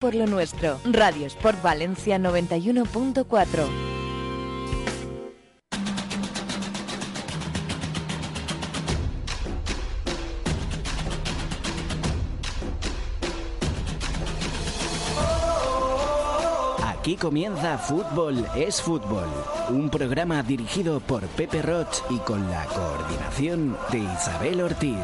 Por lo nuestro, Radio Sport Valencia 91.4. Aquí comienza Fútbol es Fútbol, un programa dirigido por Pepe Roch y con la coordinación de Isabel Ortiz.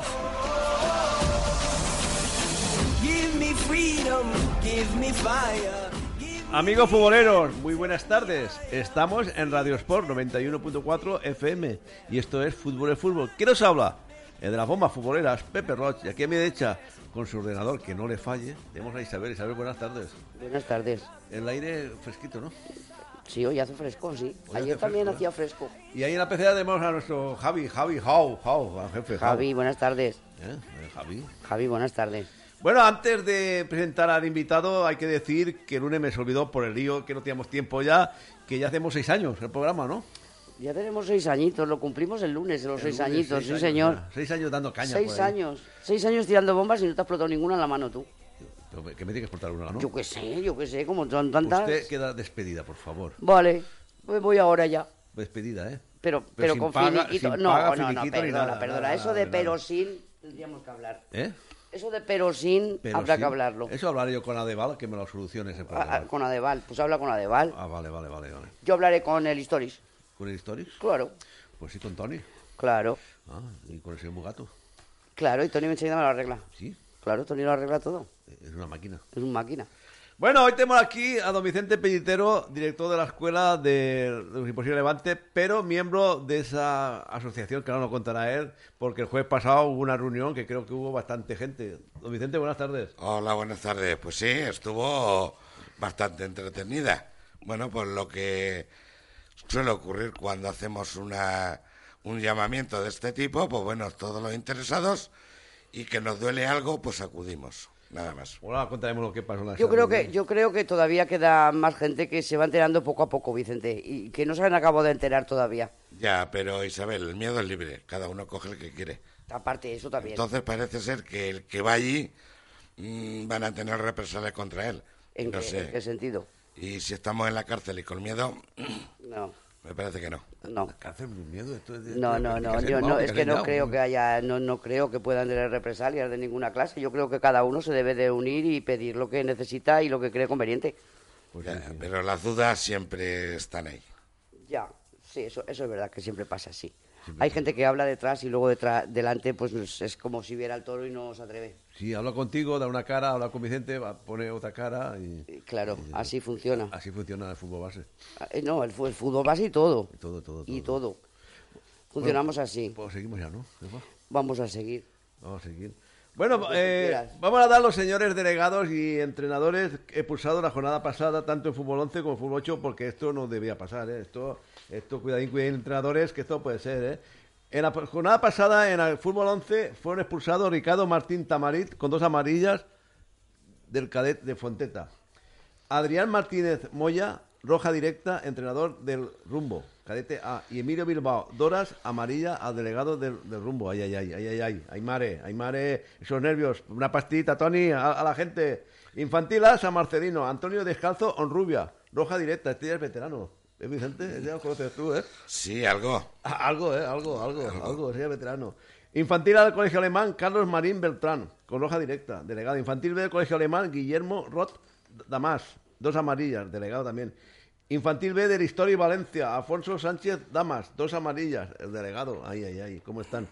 Amigos futboleros, muy buenas tardes. Estamos en Radio Sport 91.4 FM y esto es Fútbol es Fútbol. ¿Quién nos habla? El de las bombas futboleras, Pepe Roch, y aquí a mi derecha, con su ordenador que no le falle, tenemos a Isabel. Isabel, buenas tardes. Buenas tardes. El aire fresquito, ¿no? Sí, hoy hace fresco, sí. Hoy Ayer también fresco, hacía fresco. Y ahí en la pecera tenemos a nuestro Javi, Javi, Jau, Jau, al jefe. Jau. Javi, buenas tardes. ¿Eh? Eh, Javi. Javi, buenas tardes. Bueno, antes de presentar al invitado, hay que decir que el lunes me se olvidó por el lío que no teníamos tiempo ya, que ya hacemos seis años el programa, ¿no? Ya tenemos seis añitos, lo cumplimos el lunes, los El seis lunes, añitos, seis sí años señor. ya. Seis años dando caña. Seis por ahí. años. Seis años tirando bombas y no te ha explotado ninguna en la mano tú. Pero Que me tiene que exportar una, ¿no? Yo qué sé, yo qué sé, como son tantas. Usted queda despedida, por favor. Vale, pues voy ahora ya. Despedida, ¿eh? Pero, pero, sin con paga- finiquito. sin No, paga, no, no, ni perdona, nada, perdona. nada, Eso de de nada. pero sin tendríamos que hablar. ¿Eh? Eso de pero sin Pero habrá que hablarlo. Eso hablaré yo con Adeval, que me lo solucione ese Ah, problema. ah, con Adeval, pues habla con Adeval. Ah, vale, vale, vale, vale. Yo hablaré con el Historis. ¿Con el Stories? Claro, Pues sí, con Tony. claro, Ah, y con el señor Mugato. claro. Y Tony enseguida me lo arregla. Sí, Claro, Tony lo arregla todo. es una máquina. Es una máquina. Bueno, hoy tenemos aquí a don Vicente Pellitero, director de la Escuela de, los Imposibles Levante, pero miembro de esa asociación que ahora nos contará él, porque el jueves pasado hubo una reunión que creo que hubo bastante gente. Don Vicente, buenas tardes. Hola, buenas tardes. Pues sí, estuvo bastante entretenida. Bueno, pues lo que suele ocurrir cuando hacemos una, un llamamiento de este tipo, pues bueno, todos los interesados y que nos duele algo, pues acudimos. Nada más. Ahora contaremos lo que pasó en la Yo creo que yo creo que todavía queda más gente que se va enterando poco a poco, Vicente, y que no se han acabado de enterar todavía. Ya, pero Isabel, el miedo es libre. Cada uno coge el que quiere. Aparte de eso también. Entonces parece ser que el que va allí mm, van a tener represalias contra él. ¿En, no qué, sé. en qué sentido? Y si estamos en la cárcel y con miedo, No, me parece que no. no. Cáncer, miedo, esto es de- No, no, no, yo no, es que no creo que haya, no, no creo que puedan tener represalias de ninguna clase. Yo creo que cada uno se debe de unir y pedir lo que necesita y lo que cree conveniente. Pues Ya, sí, sí. Pero las dudas siempre están ahí. Ya, sí, eso, eso es verdad que siempre pasa así. Hay gente que habla detrás y luego detrás, delante, pues es como si viera al toro y no se atreve. Sí, habla contigo, da una cara, habla con Vicente, va, pone otra cara y Y Claro, así funciona. así funciona el fútbol base. Eh, No, el, fútbol base y todo. Y todo, todo, Y todo. todo. Funcionamos así. Pues seguimos ya, ¿no? Vamos a seguir. Vamos a seguir. Bueno, eh, vamos a dar los señores delegados y entrenadores expulsados la jornada pasada, tanto en fútbol 11 como en fútbol 8, porque esto no debía pasar, ¿eh? Esto, esto cuidadín, cuidadín, entrenadores, que esto puede ser, ¿eh? En la jornada pasada, en el fútbol 11, fueron expulsados Ricardo Martín Tamarit con dos amarillas del cadet de Fonteta. Adrián Martínez Moya, roja directa, entrenador del Rumbo, cadete A. Y Emilio Bilbao, Doras, amarilla al delegado del, del Rumbo. Ay, ay, ay, ay, ay, ay, Aymare, Aymare, esos nervios. Una pastita, Tony, a, a la gente. Infantil A, San Marcelino, Antonio Descalzo, Onrubia, roja directa, este ya es veterano. ¿Eh, Vicente? Ya lo conoces tú, ¿eh? Sí, algo. Ah, Algo, ¿eh? Algo, algo, algo, ese ya es veterano. Infantil A del Colegio Alemán, Carlos Marín Beltrán, con roja directa, delegado. Infantil B del Colegio Alemán, Guillermo Roth Damas, dos amarillas, delegado también. Infantil B del Histori Valencia, Afonso Sánchez Damas, dos amarillas, el delegado. Ay, ay, ay, ¿cómo están?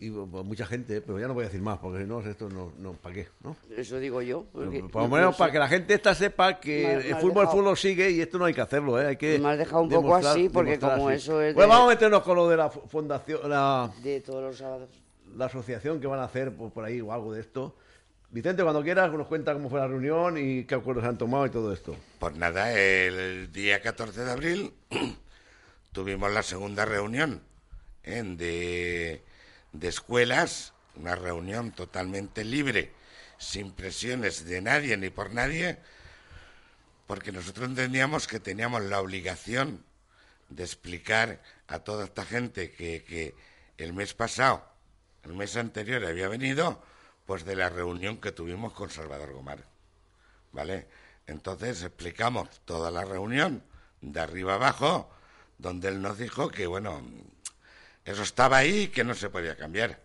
Y pues, mucha gente, pero ya no voy a decir más, porque si no, esto no, no ¿para qué? ¿no? Eso digo yo. porque- Por lo menos para que la gente esta sepa que Me- me el fútbol, el dejado- fútbol sigue y esto no hay que hacerlo, ¿eh? Hay que Me has dejado un poco así, porque como así. eso es Bueno, de- vamos a meternos con lo de la fu- fundación, la, De todos los sábados. la asociación que van a hacer por, por ahí o algo de esto. Vicente, cuando quieras, nos cuenta cómo fue la reunión y qué acuerdos han tomado y todo esto. Pues nada, el día 14 de abril tuvimos la segunda reunión ¿eh? de, de escuelas, una reunión totalmente libre, sin presiones de nadie ni por nadie, porque nosotros entendíamos que teníamos la obligación de explicar a toda esta gente que, que el mes pasado, el mes anterior había venido, pues de la reunión que tuvimos con Salvador Gomar. ¿Vale? Entonces explicamos toda la reunión, de arriba abajo, donde él nos dijo que, bueno, eso estaba ahí y que no se podía cambiar.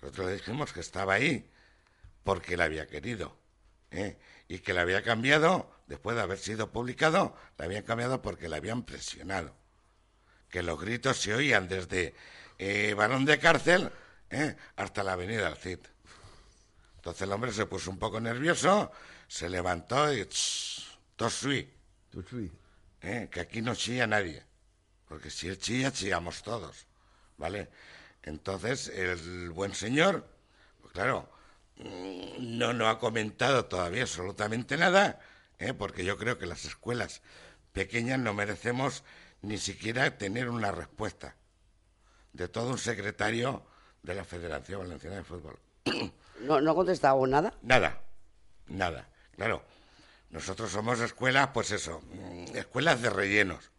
Nosotros le dijimos que estaba ahí porque la había querido. ¿eh? Y que la había cambiado, después de haber sido publicado, la habían cambiado porque la habían presionado. Que los gritos se oían desde eh, Barón de Cárcel ¿eh? hasta la avenida del Cid. Entonces el hombre se puso un poco nervioso, se levantó y... Tosui. ¿eh? Que aquí no chilla nadie. Porque si él chilla, chillamos todos. ¿Vale? Entonces el buen señor, pues claro, mm, no, no ha comentado todavía absolutamente nada, ¿eh? porque yo creo que las escuelas pequeñas no merecemos ni siquiera tener una respuesta de todo un secretario de la Federación Valenciana de Fútbol. ¿No, no ha contestado nada? Nada, nada. Claro, nosotros somos escuelas, pues eso, mm, escuelas de rellenos.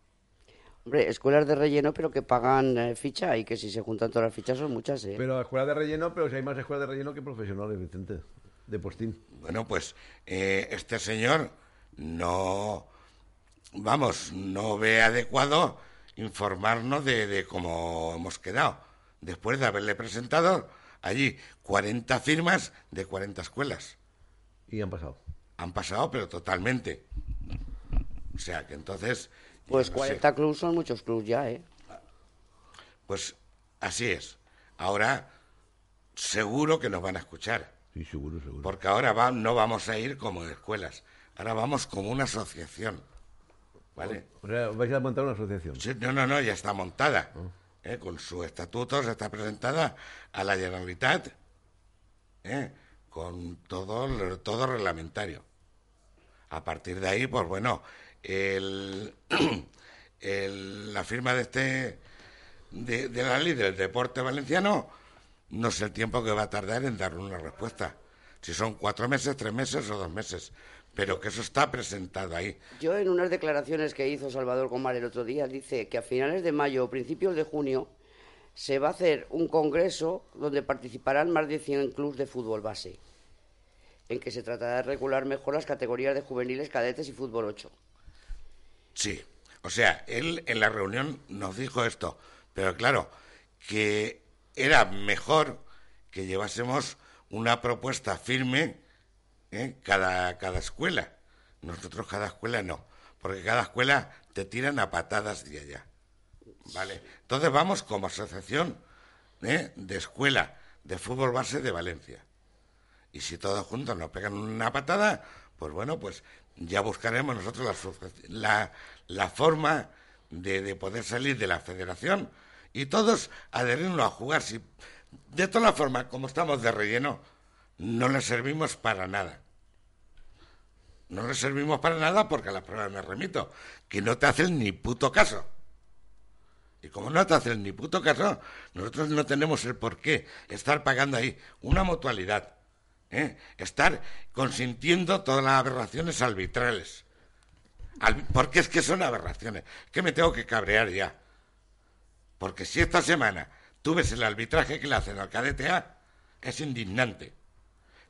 Hombre, escuelas de relleno, pero que pagan eh, ficha y que si se juntan todas las fichas son muchas, ¿eh? Pero escuelas de relleno, pero si hay más escuelas de relleno que profesionales, Vicente, de postín. Bueno, pues eh, este señor no, vamos, no ve adecuado informarnos de, de cómo hemos quedado, después de haberle presentado allí 40 firmas de 40 escuelas. Y han pasado. Han pasado, pero totalmente. O sea, que entonces... Pues no 40 sé. clubs son muchos clubs ya, ¿eh? Pues así es. Ahora seguro que nos van a escuchar. Sí, seguro, seguro. Porque ahora va- no vamos a ir como escuelas. Ahora vamos como una asociación. ¿Vale? O sea, vais a montar una asociación. Sí, no, no, no, ya está montada. ¿Eh? Con su estatuto se está presentada a la Generalitat. ¿eh? Con todo, todo reglamentario. A partir de ahí, pues bueno, el- la firma de este de, de la ley del deporte valenciano no sé el tiempo que va a tardar en dar una respuesta. Si son cuatro meses, tres meses o dos meses. Pero que eso está presentado ahí. Yo en unas declaraciones que hizo Salvador Comar el otro día dice que a finales de mayo o principios de junio se va a hacer un congreso donde participarán más de 100 clubes de fútbol base, en que se tratará de regular mejor las categorías de juveniles, cadetes y fútbol 8. Sí, o sea, él en la reunión nos dijo esto, pero claro, que era mejor que llevásemos una propuesta firme ¿eh? cada, cada escuela. Nosotros cada escuela no, porque cada escuela te tiran a patadas de allá. ¿Vale? Entonces vamos como asociación ¿eh? de escuela de fútbol base de Valencia. Y si todos juntos nos pegan una patada, pues bueno, pues ya buscaremos nosotros la, la, forma de, de poder salir de la federación y todos adherirnos a jugar. Si, de todas formas, como estamos de relleno, no le servimos para nada. No le servimos para nada porque a las pruebas me remito, que no te hacen ni puto caso. Y como no te hacen ni puto caso, nosotros no tenemos el por qué estar pagando ahí una mutualidad. ¿eh? Estar consintiendo todas las aberraciones arbitrales. Al- porque es que son aberraciones. Que me tengo que cabrear ya. Porque si esta semana tú ves el arbitraje que le hacen al cadete A, es indignante.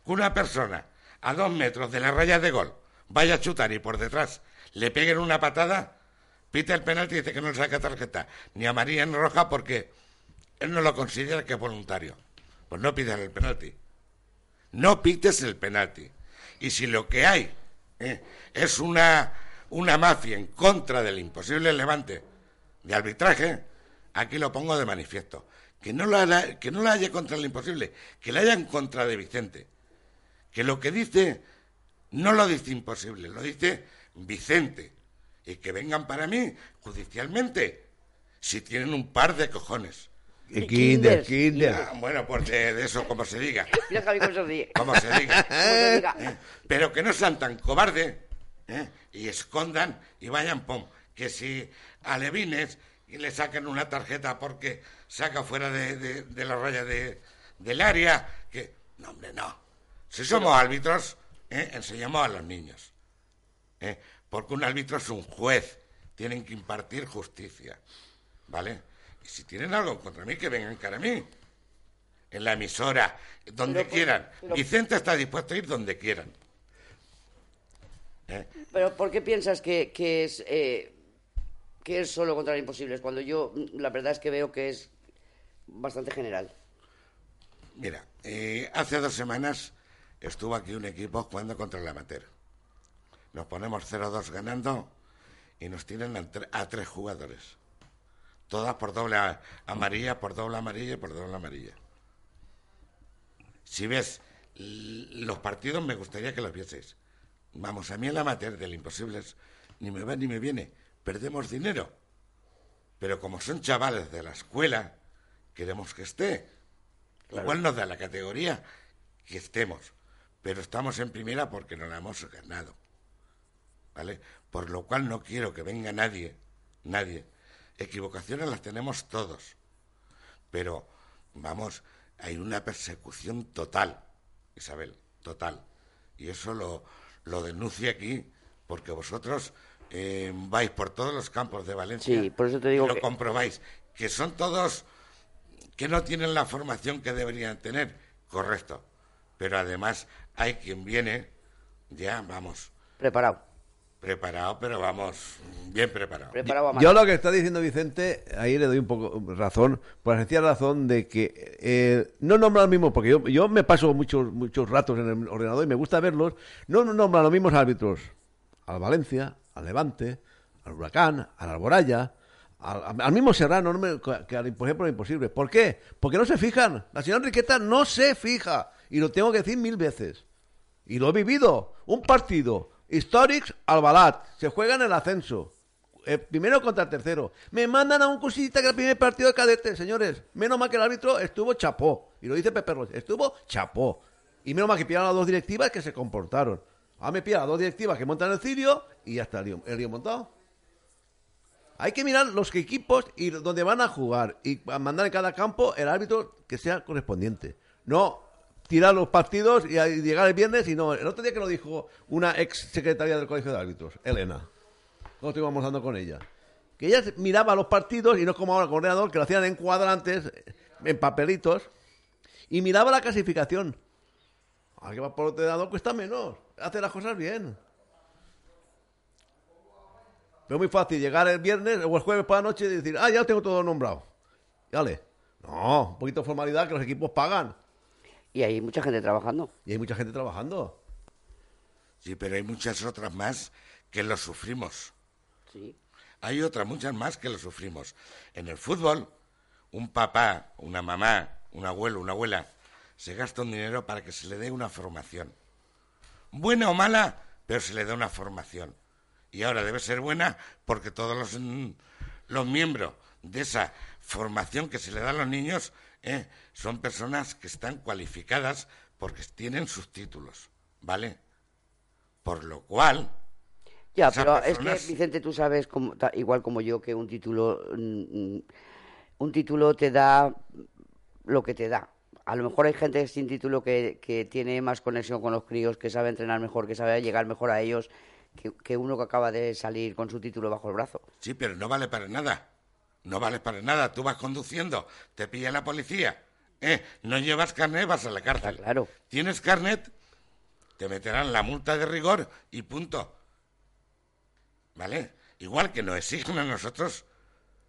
Que una persona a dos metros de la raya de gol vaya a chutar y por detrás le peguen una patada, pita el penalti y dice que no le saca tarjeta ni amarilla ni roja porque él no lo considera que es voluntario. Pues no pidas el penalti. No pites el penalti. Y si lo que hay eh, es una, una mafia en contra del imposible levante de arbitraje, aquí lo pongo de manifiesto. Que no, la, que no la haya contra el imposible, que la haya en contra de Vicente. Que lo que dice no lo dice imposible, lo dice Vicente. Y que vengan para mí judicialmente, si tienen un par de cojones. Y Kinder. Ah, bueno, pues de, de eso como se diga. Como se diga. Cómo se diga. ¿eh? Pero que no sean tan cobardes ¿eh? y escondan y vayan, pum, que si alevines y le saquen una tarjeta porque saca fuera de, de- de la raya de, del área, que... No, hombre, no. Si somos árbitros, ¿eh? enseñamos a los niños. ¿eh? Porque un árbitro es un juez, tienen que impartir justicia, ¿vale? Y si tienen algo contra mí, que vengan cara a mí. En la emisora, donde Pero, pues, quieran. pero- Vicente está dispuesto a ir donde quieran. ¿Eh? Pero ¿por qué piensas que, que es eh, que es solo contra los imposibles? Cuando yo mm, la verdad es que veo que es bastante general. Mira, eh, hace dos semanas estuvo aquí un equipo jugando contra el amateur. Nos ponemos 0-2 ganando y nos tienen a, tre- a tres jugadores. Todas por doble amarilla, por doble amarilla y por doble amarilla. Si ves los partidos, me gustaría que los vieseis. Vamos, a mí el amateur del Imposibles ni me va ni me viene. Perdemos dinero. Pero como son chavales de la escuela, queremos que esté. Igual nos da la categoría que estemos, pero estamos en primera porque no la hemos ganado. ¿Vale? Por lo cual no quiero que venga nadie, nadie. Equivocaciones las tenemos todos. Pero, vamos, hay una persecución total, Isabel, total. Y eso lo, lo denuncio aquí porque vosotros eh, vais por todos los campos de Valencia. Sí, por eso te digo y lo que- comprobáis. Que son todos que no tienen la formación que deberían tener, correcto. Pero además hay quien viene, ya vamos, Preparado. preparado, pero vamos, bien preparado. Preparado a Yo lo que está diciendo Vicente, ahí le doy un poco razón, por la sencilla razón de que eh, no nombra lo mismo, porque yo, yo me paso muchos muchos ratos en el ordenador y me gusta verlos, no nombra los mismos árbitros al Valencia, al Levante, al Huracán, al Alboraya, al, al mismo Serrano, no me- que al, por ejemplo, Imposible. ¿Por qué? Porque no se fijan. La señora Enriqueta no se fija. Y lo tengo que decir mil veces. Y lo he vivido. Un partido. Historics Albalat. Se juega en el ascenso. El primero contra el tercero. Me mandan a un cosita que el primer partido de cadete, señores. Menos mal que el árbitro estuvo chapó. Y lo dice Pepe Roche. Estuvo chapó. Y menos mal que pillaron las dos directivas que se comportaron. Ahora me pillan a dos directivas que montan el cirio y ya está el lío, el lío montado. Hay que mirar los equipos y donde van a jugar y mandar en cada campo el árbitro que sea correspondiente. No tirar los partidos y llegar el viernes y no. El otro día que lo dijo una ex secretaria del Colegio de Árbitros, Elena, cuando estuvimos hablando con ella, que ella miraba los partidos y no como ahora con ordenador, que lo hacían en cuadrantes, en papelitos, y miraba la clasificación. Ahora que va por ordenador cuesta menos, hace las cosas bien. Pero muy fácil llegar el viernes o el jueves por la noche y decir, ah, ya lo tengo todo nombrado. Dale. No, un poquito de formalidad que los equipos pagan. Y hay mucha gente trabajando. Y hay mucha gente trabajando. Sí, pero hay muchas otras más que lo sufrimos. Sí. Hay otras muchas más que lo sufrimos. En el fútbol, un papá, una mamá, un abuelo, una abuela, se gasta un dinero para que se le dé una formación. Buena o mala, pero se le da una formación. Y ahora debe ser buena porque todos los, los miembros de esa formación que se le da a los niños eh, son personas que están cualificadas porque tienen sus títulos, ¿vale? Por lo cual, Ya, pero personas- es que, Vicente, tú sabes, como, igual como yo, que un título, mm, mm, un título te da lo que te da. A lo mejor hay gente sin título que, que tiene más conexión con los críos, que sabe entrenar mejor, que sabe llegar mejor a ellos, que, que uno que acaba de salir con su título bajo el brazo. Sí, pero no vale para nada. No vale para nada. Tú vas conduciendo, te pilla la policía. ¿eh? No llevas carnet, vas a la cárcel. Claro. Tienes carnet, te meterán la multa de rigor y punto. ¿Vale? Igual que nos exigen a nosotros,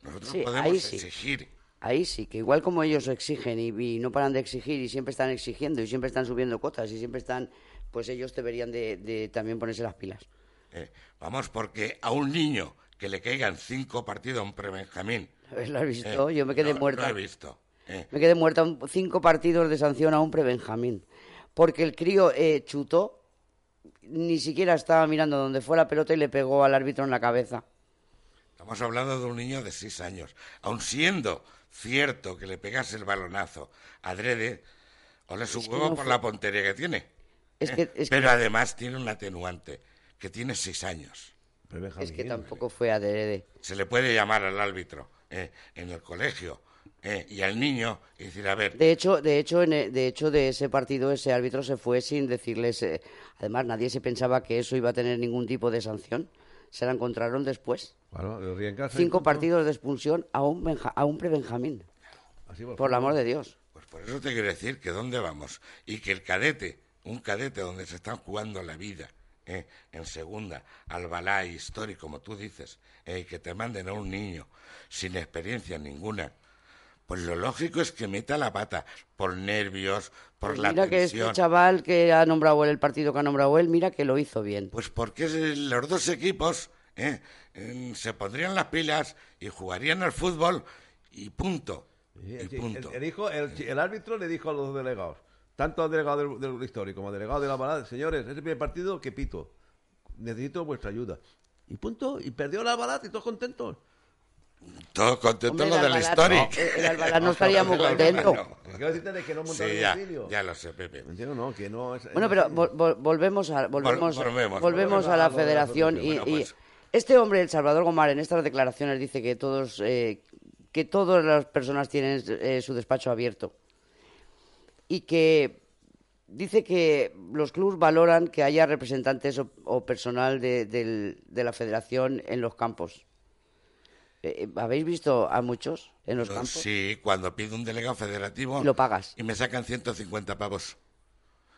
nosotros Sí, podemos ahí sí. exigir. Ahí sí, que igual como ellos exigen y, y no paran de exigir y siempre están exigiendo y siempre están subiendo cotas y siempre están, pues ellos deberían de, de también ponerse las pilas. ¿eh? Vamos, porque a un niño que le caigan cinco partidos a un prebenjamín. ¿Lo has visto? ¿eh? Yo me quedé No, muerta. Lo he visto. ¿eh? Me quedé muerta cinco partidos de sanción a un prebenjamín. Porque el crío eh, chutó, ni siquiera estaba mirando donde fue la pelota y le pegó al árbitro en la cabeza. Estamos hablando de un niño de seis años. Aun siendo cierto que le pegase el balonazo adrede, o le su huevo no por la puntería que tiene. Es que- es Pero que- además tiene un atenuante, que tiene seis años. Es que tampoco fue adrede. Se le puede llamar al árbitro ¿eh? en el colegio ¿eh? y al niño y decir, a ver, De hecho, de hecho, en e- de hecho, de ese partido ese árbitro se fue sin decirles. eh, además, nadie se pensaba que eso iba a tener ningún tipo de sanción. Se la encontraron después. Ría en casa Cinco partidos de expulsión a un, Benja- a un pre-Benjamín. Así Por el amor de Dios. Pues por eso te quiero decir que dónde vamos. Y que el cadete, un cadete donde se están jugando la vida, ¿eh? en segunda, al balá histórico, como tú dices, ¿eh? y que te manden a un niño sin experiencia ninguna, pues lo lógico es que meta la pata por nervios, por Pues la mira que este tensión. chaval que ha nombrado él, el partido que ha nombrado él, mira que lo hizo bien. Pues porque es- los dos equipos ¿eh? Eh, se pondrían las pilas y jugarían al fútbol y punto. Y punto. el, el hijo- el- el árbitro le dijo a los delegados, tanto al delegado del, del histórico como al delegado de la balada, señores, este primer partido que pito, necesito vuestra ayuda. Y punto, y perdió la balada y todos contentos. Todos contentos los el del histórico. el Albalá no estaría muy contento. no. Quiero decirte de que no Sí, ya, domicilio. ya lo sé, Pepe. ¿Me entiendes? No, que no es... Bueno, pero así. vol- vol- volvemos a volvemos, volvemos, volvemos a la volvemos a lo de la federación y, y Bueno, pues. este hombre, el Salvador Gomar, en estas declaraciones dice que todos eh, que todas las personas tienen eh, su despacho abierto y que dice que los clubes valoran que haya representantes o, o personal de, de la federación en los campos. Eh, ¿Habéis visto a muchos en los campos? Sí, cuando pido un delegado federativo. Lo pagas. Y me sacan 150 pavos.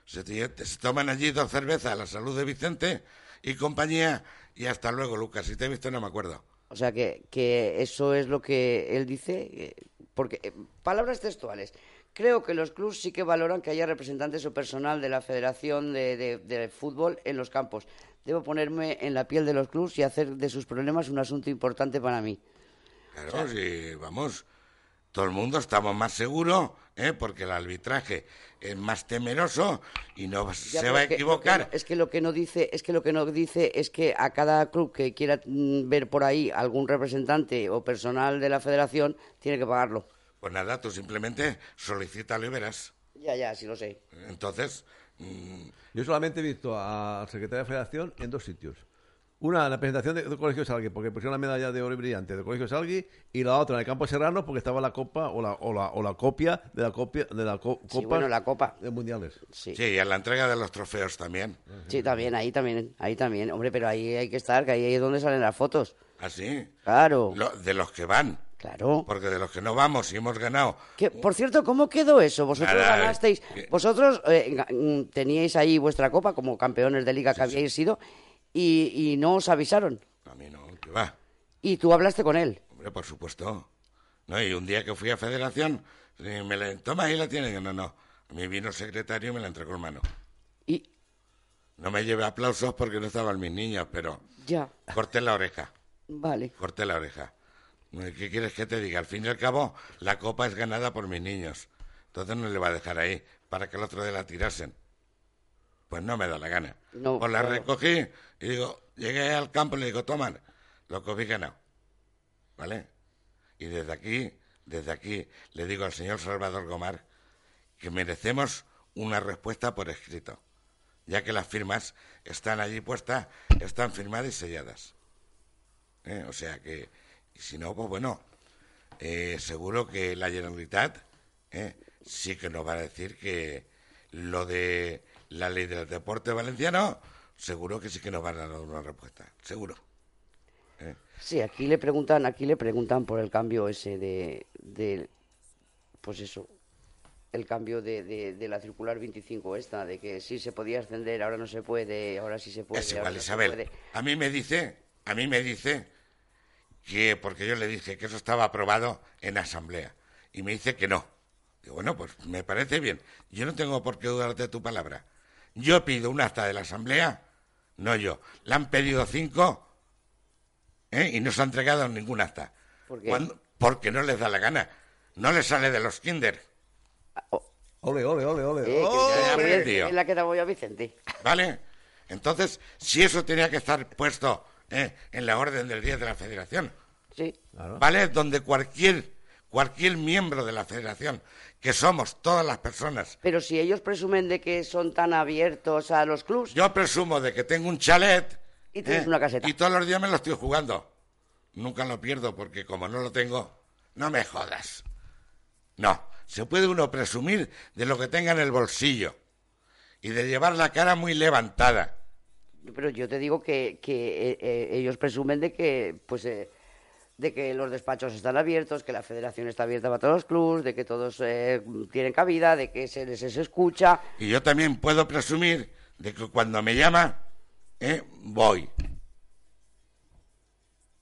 Se, se toman allí dos cervezas, la salud de Vicente y compañía. Y hasta luego, Lucas. Si te he visto, no me acuerdo. O sea que, que eso es lo que él dice, eh, porque eh, palabras textuales. Creo que los clubes sí que valoran que haya representantes o personal de la Federación de, de- de Fútbol en los campos. Debo ponerme en la piel de los clubes y hacer de sus problemas un asunto importante para mí. Claro, sí, vamos. Todo el mundo estamos más seguros, ¿eh? porque el arbitraje es más temeroso y no Ya, se va a que- equivocar. que es que lo que no dice, es que lo que no dice es que a cada club que quiera mm, ver por ahí algún representante o personal de la Federación tiene que pagarlo. Pues nada, tú simplemente solicítalo y verás. Ya, ya, sí lo sé. Entonces, mm, Yo solamente he visto al secretario de Federación en dos sitios. Una en la presentación de- del Colegio Salgui, porque pusieron la medalla de oro y brillante del Colegio Salgui, y la otra en el Campo Serrano, porque estaba la copa o la, o la, o la copia de la copia de la co- Sí, copa bueno, la copa. de mundiales. Sí. sí, y a la entrega de los trofeos también. Sí, también, ahí también, ahí también. Hombre, pero ahí hay que estar, que ahí es donde salen las fotos. Así. Claro, Lo- de los que van. Claro. Porque de los que no vamos y hemos ganado. Que, por cierto, ¿cómo quedó eso? Vosotros Nada, ganasteis, eh, vosotros eh, mm, teníais ahí vuestra copa como campeones de liga que habíais sido y, y no os avisaron. A mí no, que va. Y tú hablaste con él. Hombre, por supuesto. No, y un día que fui a Federación, me la, toma, ahí la tienen. No, no. A mí vino el secretario y me la entregó en mano. Y No me llevé aplausos porque no estaban mis niños, pero ya, corté la oreja. vale. Corté la oreja. ¿Qué quieres que te diga? Al fin y al cabo, la copa es ganada por mis niños. Entonces no le va a dejar ahí para que el otro día la tirasen. Pues no me da la gana. No, pues la claro. recogí y digo, llegué al campo y le digo, toman, lo que habéis ganado. ¿Vale? Y desde aquí, desde aquí, le digo al señor Salvador Gomar que merecemos una respuesta por escrito, ya que las firmas están allí puestas, están firmadas y selladas. ¿eh? O sea que, y si no, pues bueno, eh, seguro que la Generalitat ¿eh? sí que nos va a decir que lo de la ley del deporte valenciano, seguro que sí que nos van a dar una respuesta, seguro. Sí, aquí le preguntan, aquí le preguntan por el cambio ese de, de pues eso, el cambio de, de, de la circular 25 esta, de que sí se podía ascender, ahora no se puede, ahora sí se puede. es no puede. A mí me dice, a mí me dice que, porque yo le dije que eso estaba aprobado en asamblea, y me dice que no. Digo, bueno, pues me parece bien. Yo no tengo por qué dudar de tu palabra. Yo pido un acta de la asamblea, no yo. Le han pedido cinco ¿eh? y no se ha entregado ningún acta. ¿Por qué? Cuando- Porque no les da la gana. No les sale de los kinder. Ole, ole, ole, ole. Eh, ¡Oh! es la que te voy a Vicente. ¿Vale? Entonces, si eso tenía que estar puesto ¿eh? en la orden del día de la federación, Sí. Claro. ¿vale? Donde cualquier, cualquier miembro de la federación, que somos todas las personas. Pero si ellos presumen de que son tan abiertos a los clubs Yo presumo de que tengo un chalet. ¿eh? Y tienes una caseta. Y todos los días me lo estoy jugando. Nunca lo pierdo porque como no lo tengo, no me jodas. No, se puede uno presumir de lo que tenga en el bolsillo y de llevar la cara muy levantada. Pero yo te digo que, que eh, eh, ellos presumen de que, pues, eh, de que los despachos están abiertos, que la federación está abierta para todos los clubs, de que todos eh, tienen cabida, de que se les escucha. Y yo también puedo presumir de que cuando me llama, eh, voy.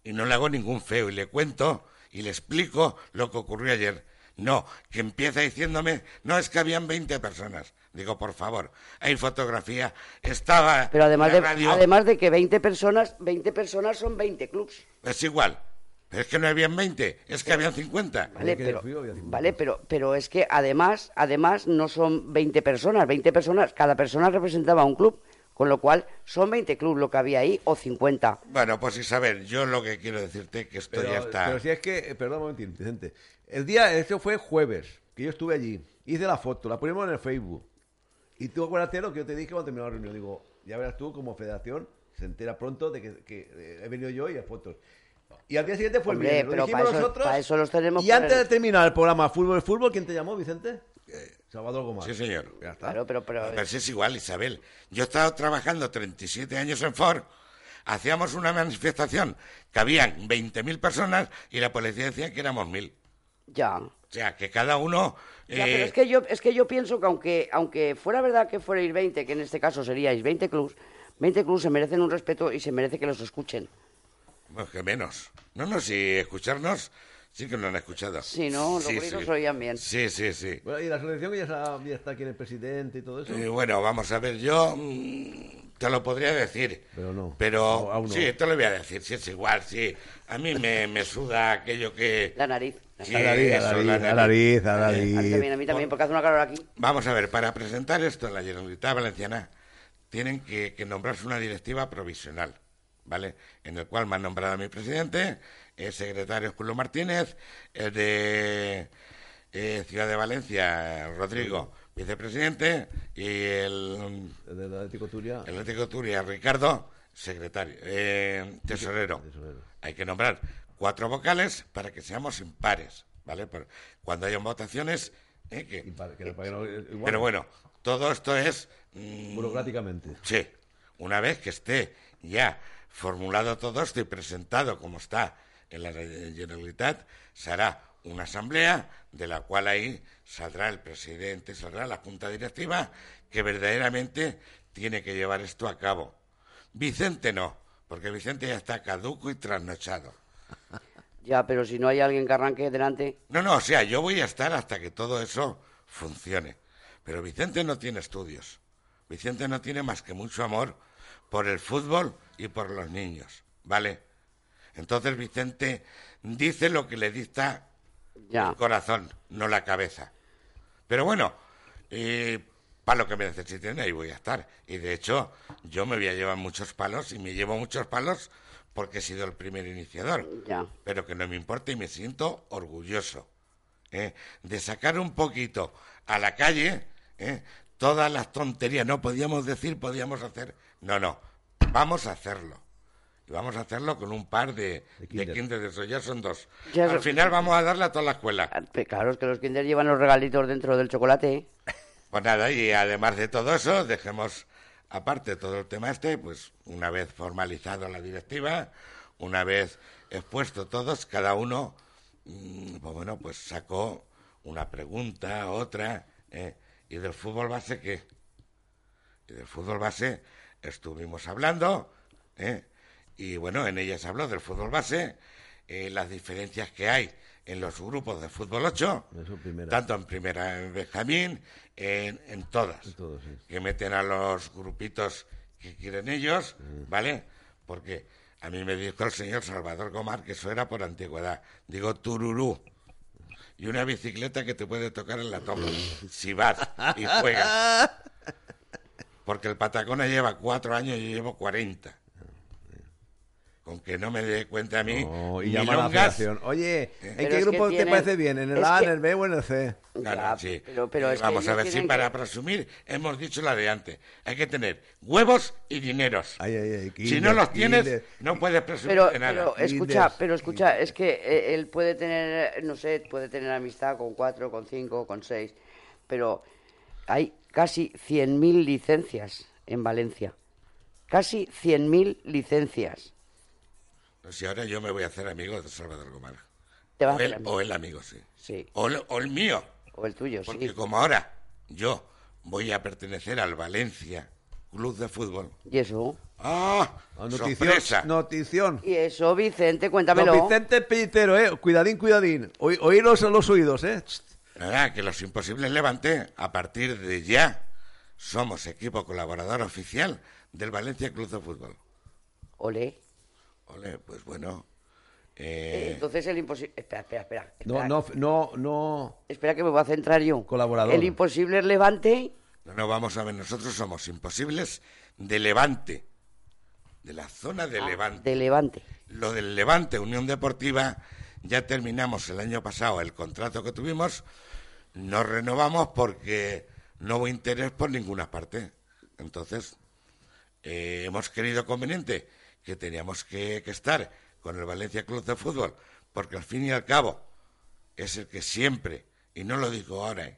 Y no le hago ningún feo y le cuento y le explico lo que ocurrió ayer. No, que empieza diciéndome, no es que habían 20 personas. Digo, por favor, hay fotografía, estaba Pero además la de, radio, además de que 20 personas, 20 personas son 20 clubs. es igual. Pero es que no habían 20, es que habían 50. Vale, pero, vale pero, pero es que además, además no son 20 personas, 20 personas, cada persona representaba un club, con lo cual son 20 clubes lo que había ahí, o 50. Bueno, pues Isabel, yo lo que quiero decirte es que esto Pero, ya está. pero si es que, eh, perdón un momentín, Vicente. El día, este fue jueves, que yo estuve allí. Hice la foto, la ponemos en el Facebook. Y tú acuérdate lo que yo te dije cuando terminó la reunión. Digo, ya verás tú como federación, se entera pronto de que, que, eh, he venido yo y hay fotos. Y al día siguiente fue Hombre, el viernes. Lo dijimos para eso- nosotros. para eso los tenemos Y antes de terminar el programa Fútbol Fútbol, ¿quién te llamó, Vicente? Salvador Gómez. Sí, señor. Ya está. Claro, pero, pero, Pero si es igual, Isabel. Yo he estado trabajando 37 años en Ford. Hacíamos una manifestación que habían 20.000 personas y la policía decía que éramos 1.000. ya. O sea, que cada uno... Ya, eh, pero es que yo es que yo pienso que aunque aunque fuera verdad que fuerais 20, que en este caso seríais 20 clubs, 20 clubs se merecen un respeto y se merece que los escuchen. Pues que menos. No, no, si escucharnos, sí que lo han escuchado. Sí, ¿no? Los Sí, gritos sí. oían bien. Sí, sí, sí. Bueno, y la selección que ya, sa- ya está aquí en el presidente y todo eso. Eh, bueno, vamos a ver, yo mm, te lo podría decir. Pero no. Pero No, aún no. sí, te lo voy a decir, si es igual, sí. A mí me, me suda aquello que... La nariz. A nariz, a la a nariz. nariz, a mí nariz. también, a mí también, porque hace una calor aquí. Vamos a ver, para presentar esto en la Generalitat Valenciana tienen que, que nombrarse una directiva provisional, ¿vale? En el cual me han nombrado a mi presidente, el secretario Julio Martínez, el de eh, Ciudad de Valencia, Rodrigo, vicepresidente, y el, El del Atlético Turia. el Atlético Turia, Ricardo, secretario, eh, tesorero. Tesorero. Hay que nombrar cuatro vocales para que seamos impares, ¿vale? Por- cuando haya votaciones, eh, que, que no- para que no- igual, pero bueno, todo esto es... mm, Burocráticamente. Sí, una vez que esté ya formulado todo esto y presentado como está en la Generalitat, se hará una asamblea de la cual ahí saldrá el presidente, saldrá la junta directiva que verdaderamente tiene que llevar esto a cabo. Vicente no, porque Vicente ya está caduco y trasnochado. Ya, pero si no hay alguien que arranque delante, No, no, o sea, yo voy a estar hasta que todo eso funcione. Pero Vicente no tiene estudios. Vicente no tiene más que mucho amor por el fútbol y por los niños, ¿vale? Entonces Vicente dice lo que le dicta ya. el corazón, no la cabeza. Pero bueno, eh, para lo que me necesiten ahí voy a estar. Y de hecho, yo me voy a llevar muchos palos y me llevo muchos palos porque he sido el primer iniciador. Ya. Pero que no me importa y me siento orgulloso ¿eh? de sacar un poquito a la calle ¿eh? todas las tonterías. No podíamos decir, podíamos hacer. No, no, vamos a hacerlo. Y vamos a hacerlo con un par de, de kinder. kinder de eso. Ya son dos. Ya Al final vamos a darle a toda la escuela. Ah, Claro, es que los kinder llevan los regalitos dentro del chocolate. ¿eh? Pues nada, y además de todo eso, dejemos aparte todo el tema este, pues una vez formalizado la directiva, una vez expuesto todos, cada uno, mm, pues bueno, pues sacó una pregunta, otra, ¿eh? y del fútbol base, ¿qué? Y del fútbol base estuvimos hablando, ¿eh? y bueno, en ellas habló del fútbol base, eh, las diferencias que hay en los grupos de fútbol 8, Eso primera. tanto en primera en Benjamín, en, en todas, En todas, sí. que meten a los grupitos que quieren ellos, Mm. ¿vale? Porque a mí me dijo el señor Salvador Gomar que eso era por antigüedad. Digo tururú. Y una bicicleta que te puede tocar en la toma, si vas y juegas. Porque el Patacona lleva cuatro años y yo llevo cuarenta. Con aunque no me dé cuenta a mí, Oh, y llama a la. Oye, ¿en Pero qué que grupo te parece bien? ¿En el A, que- en el B o en el C? Claro, Ya, sí. pero- pero Eh, es que Vamos a ver si tienen para que- presumir hemos dicho la de antes. Hay que tener huevos y dineros. Ay, ay, ay, si no los tienes, Kinder. no puedes presumir Pero, de nada. pero escucha, pero escucha, es que eh, él puede tener, no sé, puede tener amistad con cuatro, con cinco, con seis, pero hay casi 100.000 licencias en Valencia. Casi 100.000 licencias. Si ahora yo me voy a hacer amigo de Salvador Gomar. Te vas a O hacer el, amigo. o el amigo, sí. Sí, O el, o el mío. o el tuyo, Porque sí. como ahora yo voy a pertenecer al Valencia Club de Fútbol. ¿Y eso? ¡Ah! Ah, Notición. ¡Sorpresa! Notición. ¿Y eso, Vicente? Don Cuéntamelo. Vicente Pellitero, eh. Cuidadín, cuidadín. Oí- Oíros en los oídos, eh. Nada, que los imposibles levante, a partir de ya, somos equipo colaborador oficial del Valencia Club de Fútbol. Ole. Ole, pues bueno. Eh, Entonces el imposible... Espera, espera, espera. No, espera. no, no, no. Espera que me voy a centrar yo. Colaborador. El imposible levante... no, no, vamos a ver, nosotros somos imposibles de Levante, de la zona de Levante. De levante. Lo del Levante Unión Deportiva, ya terminamos el año pasado el contrato que tuvimos, no renovamos porque no hubo interés por ninguna parte. Entonces, eh, hemos querido conveniente que teníamos que, que estar con el Valencia Club de Fútbol, porque al fin y al cabo es el que siempre, y no lo digo ahora, eh,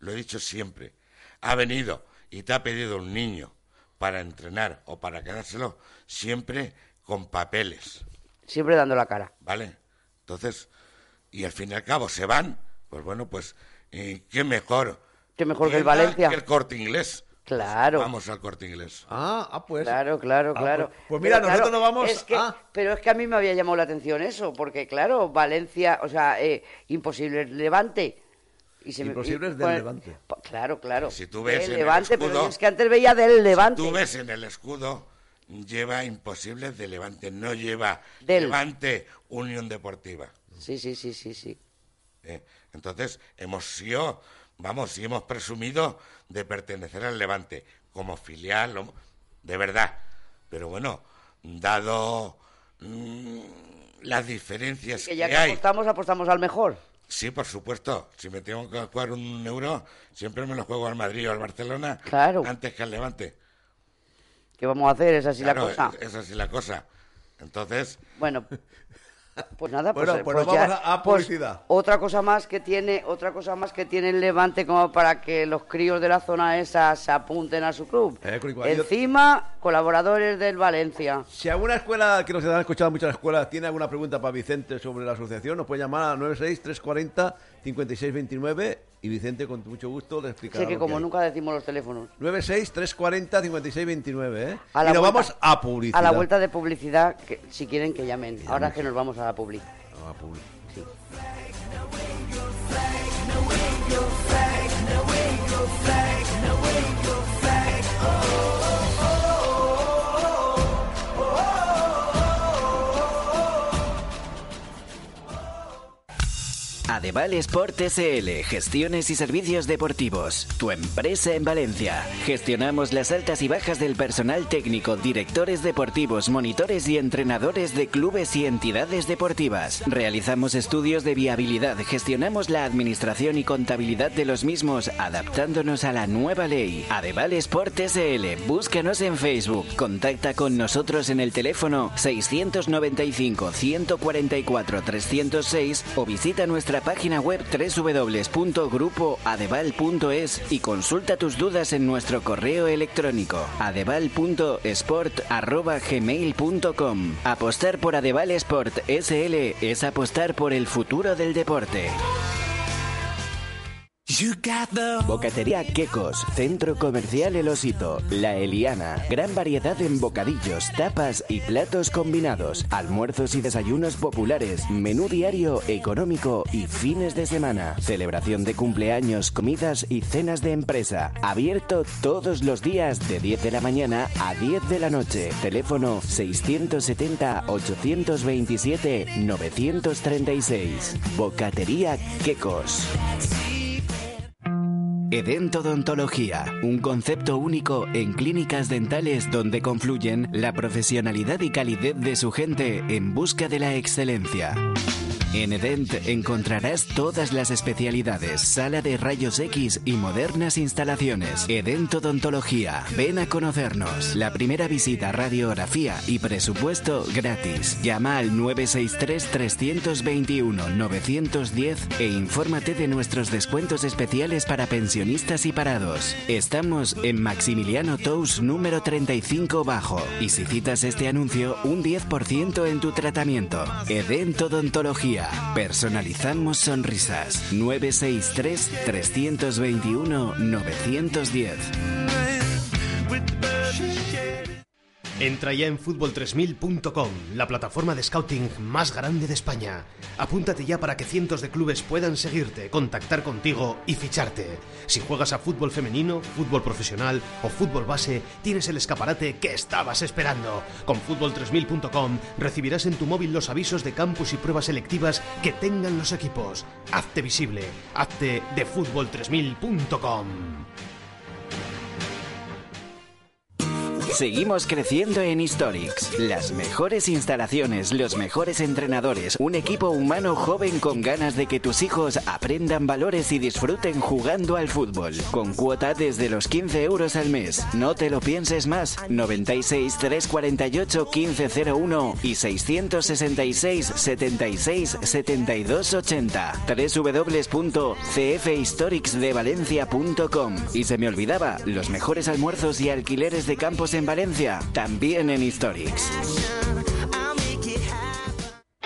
lo he dicho siempre, ha venido y te ha pedido un niño para entrenar o para quedárselo, siempre con papeles. Siempre dando la cara. ¿Vale? Entonces, y al fin y al cabo se van, pues bueno, pues, qué mejor. Qué mejor que el Valencia. Que el corte inglés. Claro. Pues vamos al corte inglés. Ah, ah, pues. Claro, claro, Ah, claro. pues- pues mira, Pero nosotros claro, nos vamos es que- a- Pero es que a mí me había llamado la atención eso, porque claro, Valencia, o sea, eh, imposible Levante. Y se me- y- del Levante. Claro, claro. Si tú ves Del en el Levante, pero escudo- es que antes veía del Levante. Tú ves en el escudo, lleva imposibles de Levante, no lleva Del. Levante Unión Deportiva. Sí, sí, sí, sí, sí. ¿eh? Entonces, hemos sido, vamos, y hemos presumido de pertenecer al Levante como filial, de verdad. Pero bueno, dado mm, las diferencias Que que, ya que hay. apostamos, apostamos al mejor. Sí, por supuesto. Si me tengo que jugar un euro, siempre me lo juego al Madrid o al Barcelona Claro. antes que al Levante. ¿Qué vamos a hacer? Es así Claro, la cosa. es así la cosa. Entonces, Bueno, pues nada, pues, Bueno, eh, pues pues nos ya- vamos a- a pues publicidad. otra cosa más que tiene, otra cosa más que tiene el Levante como para que los críos de la zona esa se apunten a su club. Eh, yo- Encima, colaboradores del Valencia. Si alguna escuela que nos han escuchado muchas escuelas tiene alguna pregunta para Vicente sobre la asociación, nos puede llamar al 96-340-5629 y Vicente con mucho gusto le explicará. Sé que lo como hay. nunca decimos los teléfonos. 96-340-5629, ¿eh? A y nos vuelta- vamos a publicidad. A la vuelta de publicidad, que, si quieren que llamen. Ahora que nos vamos a la publi. Ah, publi- Sí. Adeval Sport SL, gestiones y servicios deportivos. Tu empresa en Valencia. Gestionamos las altas y bajas del personal técnico, directores deportivos, monitores y entrenadores de clubes y entidades deportivas. Realizamos estudios de viabilidad, gestionamos la administración y contabilidad de los mismos, adaptándonos a la nueva ley. Adeval Sport SL, búscanos en Facebook, contacta con nosotros en el teléfono 695 144 306 o visita nuestra página web www.grupoadeval.es y consulta tus dudas en nuestro correo electrónico adeval.sport@gmail.com. Apostar por Adeval Sport SL es apostar por el futuro del deporte. Bocatería Quecos, Centro Comercial El Osito, La Eliana. Gran variedad en bocadillos, tapas y platos combinados. Almuerzos y desayunos populares, menú diario, económico y fines de semana. Celebración de cumpleaños, comidas y cenas de empresa. Abierto todos los días de 10 de la mañana a 10 de la noche. Teléfono 670-827-936. Bocatería Quecos. Edentodontología, un concepto único en clínicas dentales donde confluyen la profesionalidad y calidez de su gente en busca de la excelencia. En Edent encontrarás todas las especialidades, sala de rayos X y modernas instalaciones. Edent Odontología. Ven a conocernos. La primera visita, radiografía y presupuesto gratis. Llama al 963-321-910 e infórmate de nuestros descuentos especiales para pensionistas y parados. Estamos en Maximiliano Tous número 35 bajo. Y si citas este anuncio, un 10% en tu tratamiento. Edent Odontología. Personalizamos sonrisas. 963-321-910. Entra ya en fútbol3000.com, la plataforma de scouting más grande de España. Apúntate ya para que cientos de clubes puedan seguirte, contactar contigo y ficharte. Si juegas a fútbol femenino, fútbol profesional o fútbol base, tienes el escaparate que estabas esperando. Con fútbol3000.com recibirás en tu móvil los avisos de campus y pruebas selectivas que tengan los equipos. Hazte visible, hazte de fútbol3000.com. Seguimos creciendo en Historics. Las mejores instalaciones, los mejores entrenadores, un equipo humano joven con ganas de que tus hijos aprendan valores y disfruten jugando al fútbol. Con cuota desde los 15 euros al mes. No te lo pienses más. 96 348 1501 y 666 76 72 80. www.cfhistoricsdevalencia.com. Y se me olvidaba, los mejores almuerzos y alquileres de campos en Valencia, también en Historics.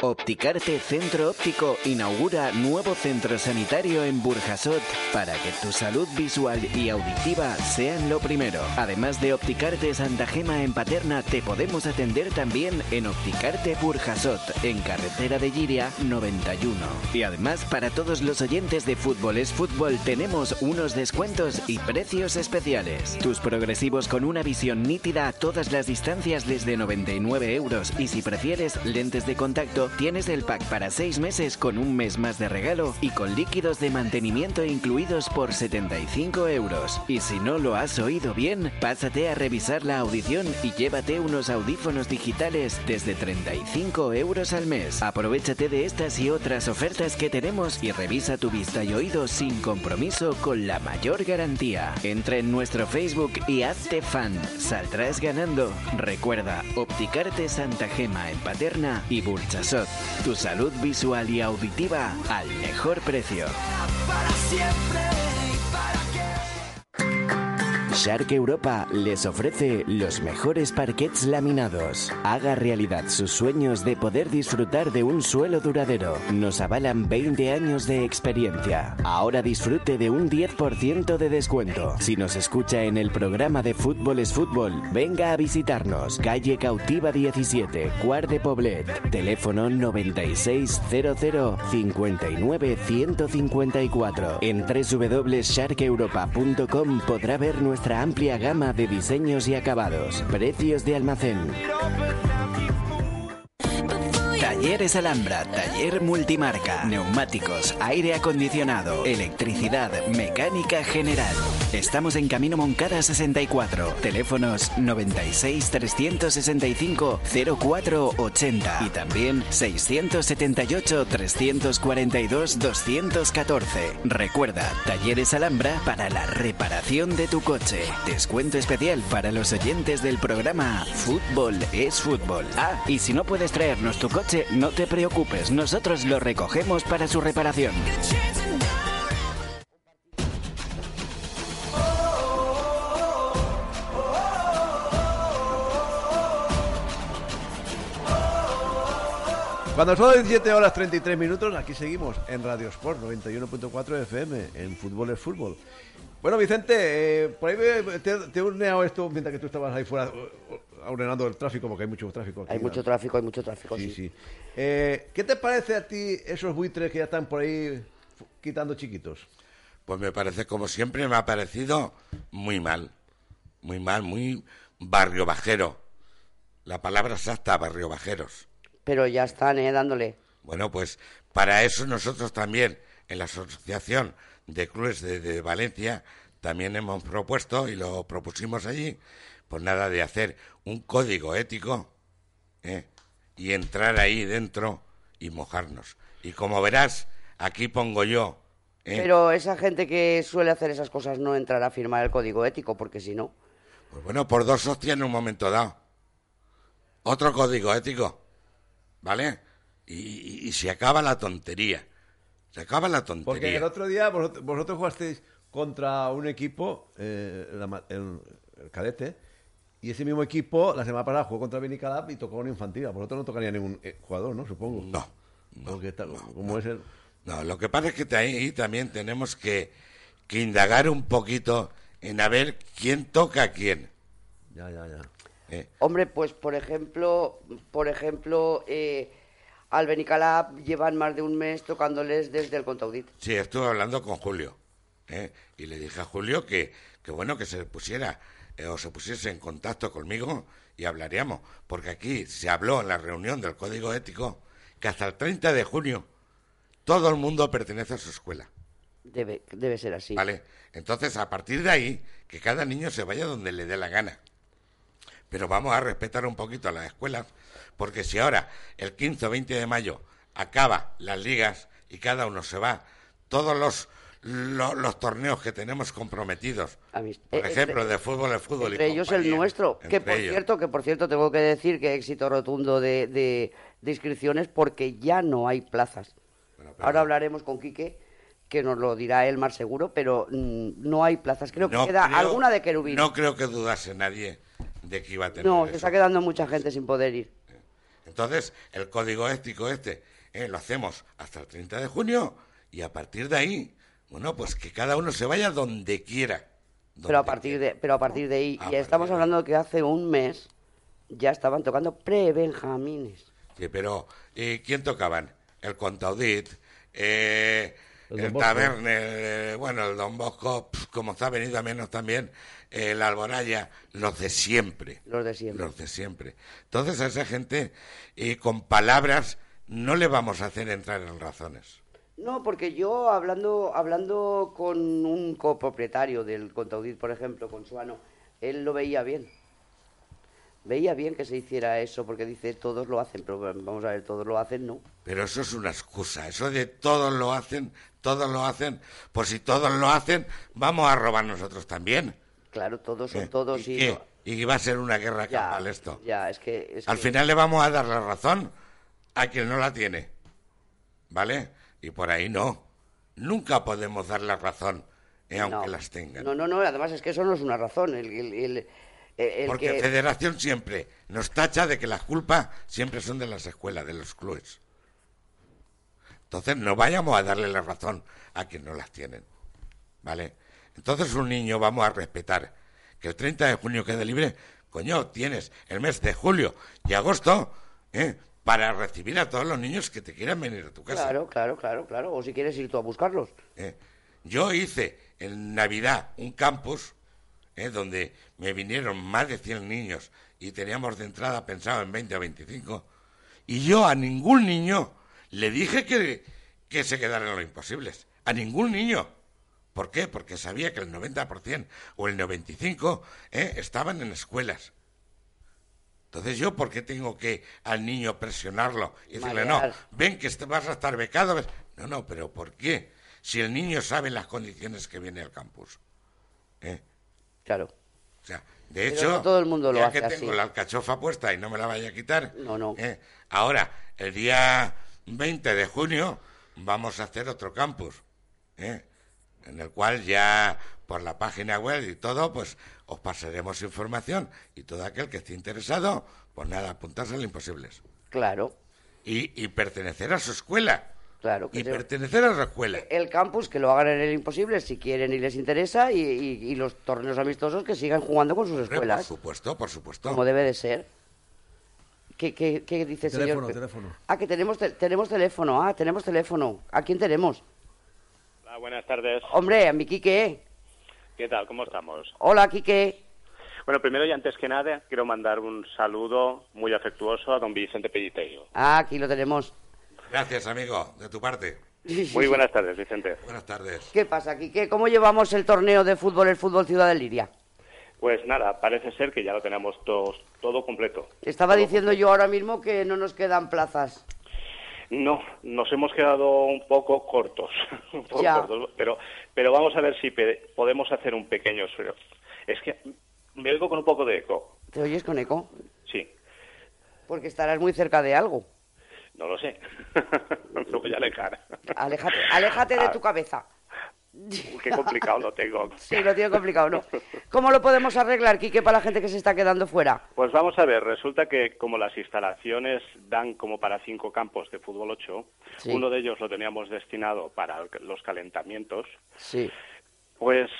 Opticarte Centro Óptico inaugura nuevo centro sanitario en Burjasot para que tu salud visual y auditiva sean lo primero. Además de Opticarte Santa Gema en Paterna, te podemos atender también en Opticarte Burjasot, en carretera de Giria 91. Y además, para todos los oyentes de Fútbol es Fútbol, tenemos unos descuentos y precios especiales. Tus progresivos con una visión nítida a todas las distancias desde 99 euros y si prefieres lentes de contacto, tienes el pack para 6 meses con un mes más de regalo y con líquidos de mantenimiento incluidos por 75 euros. Y si no lo has oído bien, pásate a revisar la audición y llévate unos audífonos digitales desde 35 euros al mes. Aprovechate de estas y otras ofertas que tenemos y revisa tu vista y oído sin compromiso con la mayor garantía. Entra en nuestro Facebook y hazte fan. Saldrás ganando. Recuerda, Opticarte Santa Gema en Paterna y Tu salud visual y auditiva al mejor precio. Shark Europa les ofrece los mejores parquets laminados. Haga realidad sus sueños de poder disfrutar de un suelo duradero. Nos avalan 20 años de experiencia. Ahora disfrute de un 10% de descuento. Si nos escucha en el programa de Fútbol es Fútbol, venga a visitarnos. Calle Cautiva 17, Cuart de Poblet. Teléfono 9600 59 154. En www.sharkeuropa.com podrá ver nuestra amplia gama de diseños y acabados. Precios de almacén. Talleres Alhambra, taller multimarca, neumáticos, aire acondicionado, electricidad, mecánica general. Estamos en Camino Moncada 64, teléfonos 96 365 0480 y también 678 342 214. Recuerda, Talleres Alhambra para la reparación de tu coche. Descuento especial para los oyentes del programa Fútbol es Fútbol. Ah, y si no puedes traernos tu coche, no te preocupes, nosotros lo recogemos para su reparación. Cuando son 17 horas 33 minutos, aquí seguimos en Radio Sport 91.4 FM, en Fútbol es Fútbol. Bueno, Vicente, eh, por ahí te, he horneado esto mientras que tú estabas ahí fuera ordenando el tráfico, porque hay mucho tráfico. aquí, Hay mucho ¿no? tráfico, hay mucho tráfico, Sí, sí. sí. Eh, ¿Qué te parece a ti esos buitres que ya están por ahí quitando chiquitos? Pues me parece, como siempre, me ha parecido muy mal. Muy mal, muy barrio bajero. La palabra exacta, barrio bajeros. Pero ya están, ¿eh? Dándole. Bueno, pues para eso nosotros también, en la Asociación de clubes de, de Valencia también hemos propuesto y lo propusimos allí, pues nada de hacer un código ético ¿eh? y entrar ahí dentro y mojarnos. Y como verás, aquí pongo yo. ¿eh? Pero esa gente que suele hacer esas cosas no entrará a firmar el código ético, porque si no. Pues bueno, por dos hostias en un momento dado. Otro código ético. ¿Vale? Y, y- y se acaba la tontería. Se acaba la tontería. Porque el otro día vosotros, vosotros jugasteis contra un equipo, eh, la ma- el, el cadete, y ese mismo equipo la semana pasada jugó contra Benicalap y tocó una infantil. A vosotros no tocaría ningún eh, jugador, ¿no? Supongo. No, no, Porque como es el... No, lo que pasa es que ahí también tenemos que, que indagar un poquito en a ver quién toca a quién. Ya, ya, ya. ¿eh? Hombre, pues por ejemplo, por ejemplo, eh, al Benicalap llevan más de un mes tocándoles desde el Contaudit. Sí, estuve hablando con Julio. ¿eh? Y le dije a Julio que, que bueno que se pusiera o se pusiese en contacto conmigo y hablaríamos. Porque aquí se habló en la reunión del Código Ético que hasta el 30 de junio todo el mundo pertenece a su escuela. Debe, debe ser así. ¿Vale? Entonces, a partir de ahí, que cada niño se vaya donde le dé la gana. Pero vamos a respetar un poquito a las escuelas, porque si ahora, el 15 o 20 de mayo, acaba las ligas y cada uno se va, todos los, lo- los, torneos que tenemos comprometidos, Amist- por eh, ejemplo, entre- de fútbol, de fútbol y Entre ellos el nuestro, que por ellos. cierto, que por cierto tengo que decir que éxito rotundo de, de- de inscripciones porque ya no hay plazas. Bueno, Ahora hablaremos con Quique, que nos lo dirá él más seguro, pero mm, no hay plazas. Creo que queda creo- alguna de querubín. No creo que dudase nadie de que iba a tener No, se está quedando mucha gente sin poder ir. Entonces, el código ético este eh, lo hacemos hasta el 30 de junio y a partir de ahí, bueno, pues que cada uno se vaya donde quiera. Pero a partir quiera. de, pero a partir de ahí, A y partir estamos de- hablando de que hace un mes ya estaban tocando pre-benjamines. Sí, pero eh, ¿quién tocaban? El Contaudit, eh, El el. Taberner, eh, bueno, el Don Bosco, pf, como está venido a menos también, eh, el Alboraya, los de siempre. Los de siempre. Los de siempre. Entonces a esa gente, eh, con palabras, no le vamos a hacer entrar en razones. No, porque yo hablando hablando con un copropietario del Contaudit, por ejemplo, con Suano, él lo veía bien. Veía bien que se hiciera eso, porque dice, todos lo hacen, pero vamos a ver, todos lo hacen, no. Pero eso es una excusa. Eso de todos lo hacen, todos lo hacen. Pues si todos lo hacen, vamos a robar nosotros también. Claro, todos son ¿eh? todos ¿Y y... qué? ¿Y va a ser una guerra Ya, campal esto? ya, es que... es Al que- final le vamos a dar la razón a quien no la tiene. ¿Vale? Y por ahí no. Nunca podemos dar la razón, eh, aunque no. las tengan. No, no, no, además es que eso no es una razón. El, el- el- el- el Porque que- Federación siempre nos tacha de que las culpas siempre son de las escuelas, de los clubes. Entonces no vayamos a darle la razón a quien no las tienen. ¿Vale? Entonces un niño vamos a respetar que el 30 de junio quede libre. Coño, tienes el mes de julio y agosto ¿eh? Para recibir a todos los niños que te quieran venir a tu casa. Claro, claro, claro, claro. O si quieres ir tú a buscarlos. ¿eh? Yo hice en Navidad un campus ¿eh? donde me vinieron más de 100 niños y teníamos de entrada pensado en 20 o 25. Y yo a ningún niño le dije que, que se quedaran los imposibles. A ningún niño. ¿Por qué? Porque sabía que el 90% o el 95% ¿eh? estaban en escuelas. Entonces yo, ¿por qué tengo que al niño presionarlo y decirle, no, ven que est- vas a estar becado? No, no, pero ¿por qué? Si el niño sabe las condiciones que viene al campus. ¿eh? Claro. O sea, de Pero hecho, no todo el mundo lo ya hace que tengo así. la alcachofa puesta y no me la vaya a quitar. No, no. ¿eh? Ahora, el día 20 de junio vamos a hacer otro campus, ¿eh? en el cual ya por la página web y todo, pues os pasaremos información y todo aquel que esté interesado, pues nada, apuntarse al Imposibles. Claro, Y, y pertenecer a su escuela. claro. que Y pertenecer a su escuela. el campus que lo hagan en el imposible si quieren y les interesa y, y- y los torneos amistosos que sigan jugando con sus Hombre, por escuelas supuesto, por supuesto. como debe de ser ¿Qué, qué, qué dice el Teléfono, señor? teléfono. Ah, que tenemos, te- tenemos teléfono. Ah, tenemos teléfono. ¿A quién tenemos? Hola, buenas tardes. Hombre, a mi Quique. ¿Qué tal? ¿Cómo estamos? Hola, Quique. Bueno, primero y antes que nada, quiero mandar un saludo muy afectuoso a don Vicente Pelliteiro. Ah, aquí lo tenemos. Gracias, amigo, de tu parte. Muy buenas tardes, Vicente. Buenas tardes. ¿Qué pasa, Quique? ¿Cómo llevamos el torneo de fútbol, el Fútbol Ciudad de Liria? Pues nada, parece ser que ya lo tenemos todos, todo completo. Estaba Todo diciendo yo ahora mismo que no nos quedan plazas. No, nos hemos quedado un poco cortos, un poco cortos, pero, pero vamos a ver si podemos hacer un pequeño esfuerzo. Es que me oigo con un poco de eco. ¿Te oyes con eco? Sí, Porque estarás muy cerca de algo. no lo sé. Lo voy a alejar. Aléjate, aléjate de Ah. tu cabeza. Qué complicado lo tengo. Sí, lo tiene complicado, ¿no? ¿Cómo lo podemos arreglar, Quique, para la gente que se está quedando fuera? Pues vamos a ver, resulta que como las instalaciones dan como para cinco campos de fútbol 8, Sí. uno de ellos lo teníamos destinado para los calentamientos, Sí. pues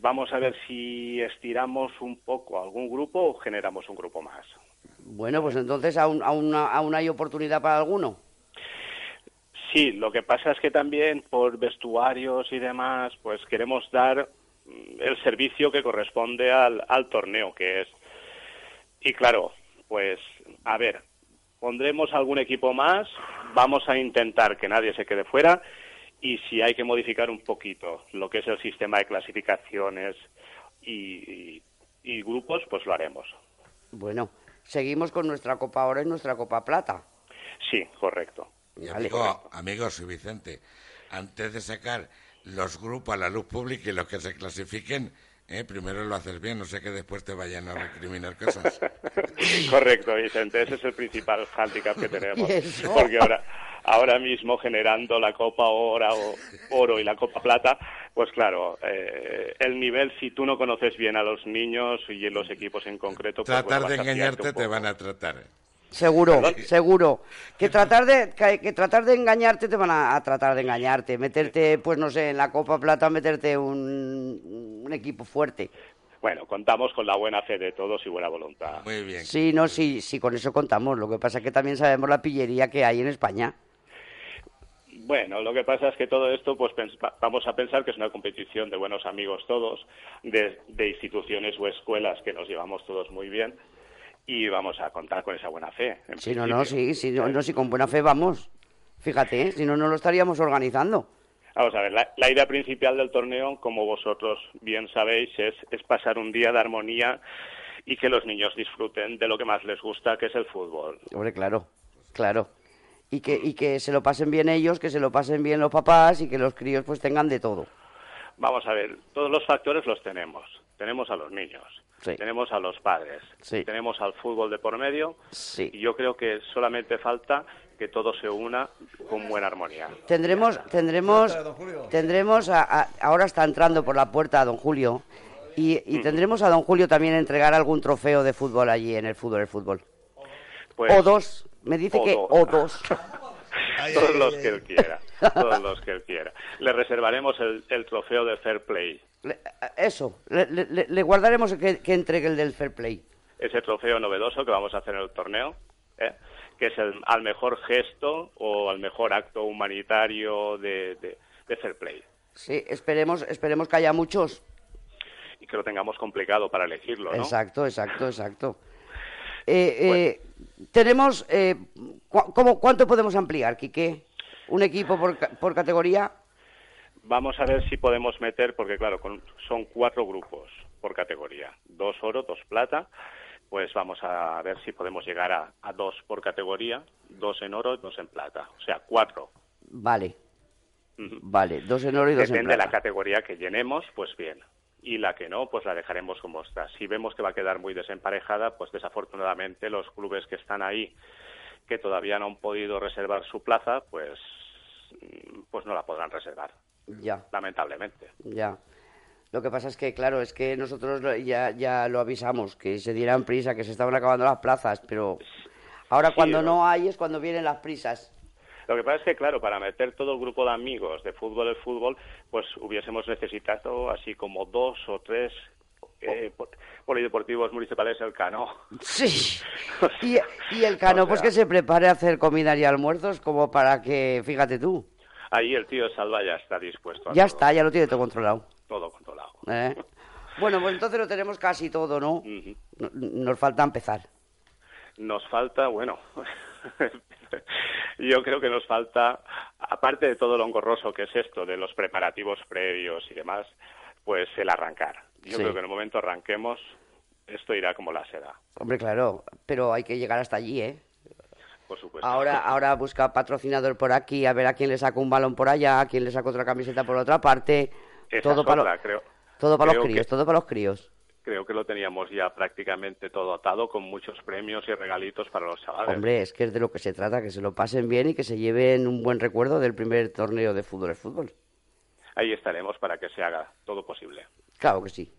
vamos a ver si estiramos un poco algún grupo o generamos un grupo más. Bueno, pues entonces aún, aún, aún hay oportunidad para alguno. Sí, lo que pasa es que también por vestuarios y demás, pues queremos dar mm, el servicio que corresponde al, al torneo, que es... Y claro, pues, a ver, pondremos algún equipo más, vamos a intentar que nadie se quede fuera y si hay que modificar un poquito lo que es el sistema de clasificaciones y, y- y grupos, pues lo haremos. Bueno, seguimos con nuestra Copa Oro y nuestra Copa Plata. Sí, correcto. Y Vale. amigo, amigo, soy Vicente, antes de sacar los grupos a la luz pública y los que se clasifiquen, eh, primero lo haces bien, no sé que después te vayan a recriminar cosas. Correcto, Vicente, ese es el principal hándicap que tenemos. Porque ahora, ahora mismo generando la Copa Oro, Oro y la Copa Plata, pues claro, eh, el nivel, si tú no conoces bien a los niños y en los equipos en concreto... pues, Tratar bueno, de engañarte te van a tratar. Seguro, ¿Perdón? seguro. Que tratar de que, que tratar de engañarte te van a, a tratar de engañarte, meterte, pues no sé, en la Copa Plata meterte un, un equipo fuerte. Bueno, contamos con la buena fe de todos y buena voluntad. Muy bien. Sí, no, sí, sí, con eso contamos. Lo que pasa es que también sabemos la pillería que hay en España. Bueno, lo que pasa es que todo esto, pues vamos a pensar que es una competición de buenos amigos todos, de, de instituciones o escuelas que nos llevamos todos muy bien y vamos a contar con esa buena fe. Sí, no, no, sí, sí, no, con buena fe vamos. Fíjate, ¿eh? si no, no lo estaríamos organizando. Vamos a ver, la, la idea principal del torneo, como vosotros bien sabéis, es, es pasar un día de armonía y que los niños disfruten de lo que más les gusta, que es el fútbol. Hombre, claro, claro. Y que, y que se lo pasen bien ellos, que se lo pasen bien los papás y que los críos pues tengan de todo. Vamos a ver, todos los factores los tenemos. Tenemos a los niños, Sí. tenemos a los padres, Sí. tenemos al fútbol de por medio Sí. y yo creo que solamente falta que todo se una con buena armonía. Tendremos, tendremos, tendremos, a- a- ahora está entrando por la puerta don Julio, y, y tendremos a don Julio también entregar algún trofeo de fútbol allí en el fútbol, el fútbol. Pues, o dos, me dice o que dos. o dos. Todos los que él quiera, todos los que él quiera. Le reservaremos el, el trofeo de Fair Play. Le- Eso, le, le- le guardaremos que, que entregue el del fair play. ese trofeo novedoso que vamos a hacer en el torneo, ¿eh? que es el, al mejor gesto o al mejor acto humanitario de, de, de fair play. Sí, esperemos, esperemos que haya muchos. Y que lo tengamos complicado para elegirlo, ¿no? Exacto, exacto, exacto. Eh, eh, tenemos, eh, cu- cómo- ¿cuánto podemos ampliar, Quique? ¿Un equipo por, por categoría? Vamos a ver si podemos meter, porque claro, con- son cuatro grupos por categoría, dos oro, dos plata, pues vamos a ver si podemos llegar a, a dos por categoría, dos en oro y dos en plata, o sea, cuatro. Vale, vale, dos en oro y dos en Depende de la plata. categoría que llenemos, pues bien. Y la que no, pues la dejaremos como está. Si vemos que va a quedar muy desemparejada, pues desafortunadamente los clubes que están ahí, que todavía no han podido reservar su plaza, pues, pues no la podrán reservar, Ya, lamentablemente. ya. Lo que pasa es que, claro, es que nosotros ya, ya lo avisamos, que se dieran prisa, que se estaban acabando las plazas, pero ahora Sí, cuando ¿no? no hay es cuando vienen las prisas. Lo que pasa es que, claro, para meter todo el grupo de amigos de fútbol el fútbol, pues hubiésemos necesitado así como dos o tres eh, po- polideportivos municipales el Cano. Sí. Y, y el cano, O pues que se prepare a hacer comidas y almuerzos como para que, fíjate tú, Ahí el tío Salva ya está dispuesto a ya todo, está, ya lo tiene todo controlado. todo controlado. ¿eh? Bueno, pues entonces lo tenemos casi todo. No- Nos falta empezar. Nos falta, bueno, yo creo que nos falta aparte de todo lo engorroso que es esto, de los preparativos previos y demás, pues el arrancar. Yo Sí. creo que en el momento arranquemos, esto irá como la seda, Hombre, claro, pero hay que llegar hasta allí, ¿eh? por supuesto. Ahora, ahora busca patrocinador por aquí, a ver a quién le saca un balón por allá, a quién le saca otra camiseta por otra parte. Esa todo para, otra, creo. todo para los críos, que- todo para los críos. Creo que lo teníamos ya prácticamente todo atado con muchos premios y regalitos para los chavales. Hombre, es que es de lo que se trata, que se lo pasen bien y que se lleven un buen recuerdo del primer torneo de fútbol es fútbol. Ahí estaremos para que se haga todo posible. Claro que sí.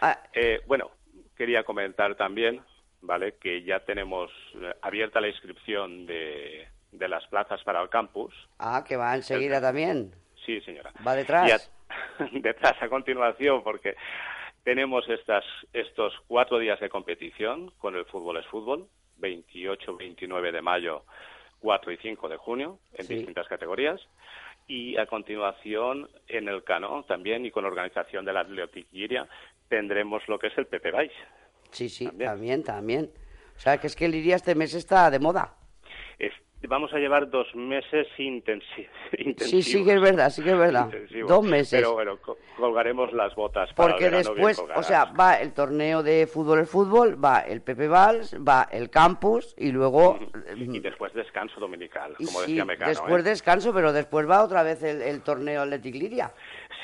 Ah, Eh, bueno, quería comentar también, ¿vale? Que ya tenemos eh, abierta la inscripción de, de las plazas para el campus. ah, que va enseguida también. Sí, señora. Va detrás. A- detrás a continuación, porque tenemos estas, estos cuatro días de competición con el fútbol es fútbol, 28, 29 de mayo, 4 y 5 de junio, en Sí. distintas categorías. Y a continuación, en el Cano también y con organización de la Athletic Iria, tendremos lo que es el Pepe Vais. Sí, sí, También. también, también. O sea, que es que el Iria este mes está de moda. Vamos a llevar dos meses intensi- intensivos. Sí, sí que es verdad, sí que es verdad. Intensivos. Dos meses. Pero bueno, co- colgaremos las botas para Porque después, o sea, va el torneo de fútbol el fútbol, va el Pepe Vals, va el campus y luego... Y después descanso dominical, y como sí, decía Mecano. después ¿eh? descanso, pero después va otra vez el, el torneo Athletic Liria.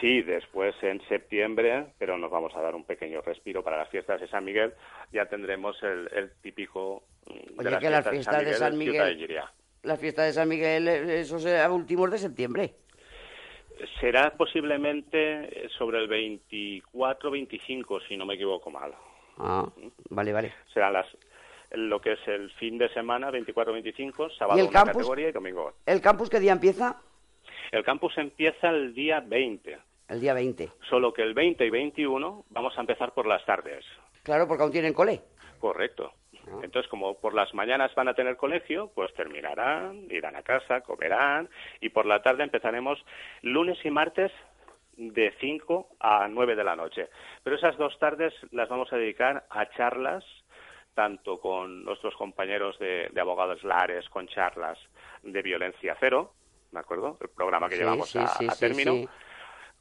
Sí, después en septiembre, pero nos vamos a dar un pequeño respiro para las fiestas de San Miguel. Ya tendremos el, el típico mm, de Oye, las que las fiestas de San Miguel- de Llíria. La fiesta de San Miguel, eh, eso será últimos de septiembre. Será posiblemente sobre el 24-25, si no me equivoco mal. Ah, vale, vale. Serán las lo que es el fin de semana, 24-25, sábado ¿Y el una campus? categoría y domingo. ¿El campus qué día empieza? El campus empieza el día 20, El día 20. solo que el 20 y 21 vamos a empezar por las tardes. Claro, porque aún tienen cole. Correcto. Entonces, como por las mañanas van a tener colegio, pues terminarán, irán a casa, comerán y por la tarde empezaremos lunes y martes de 5 a 9 de la noche. Pero esas dos tardes las vamos a dedicar a charlas, tanto con nuestros compañeros de, de abogados Lares, con charlas de violencia cero, ¿de acuerdo? El programa que Sí, llevamos sí, a, sí, a sí, término,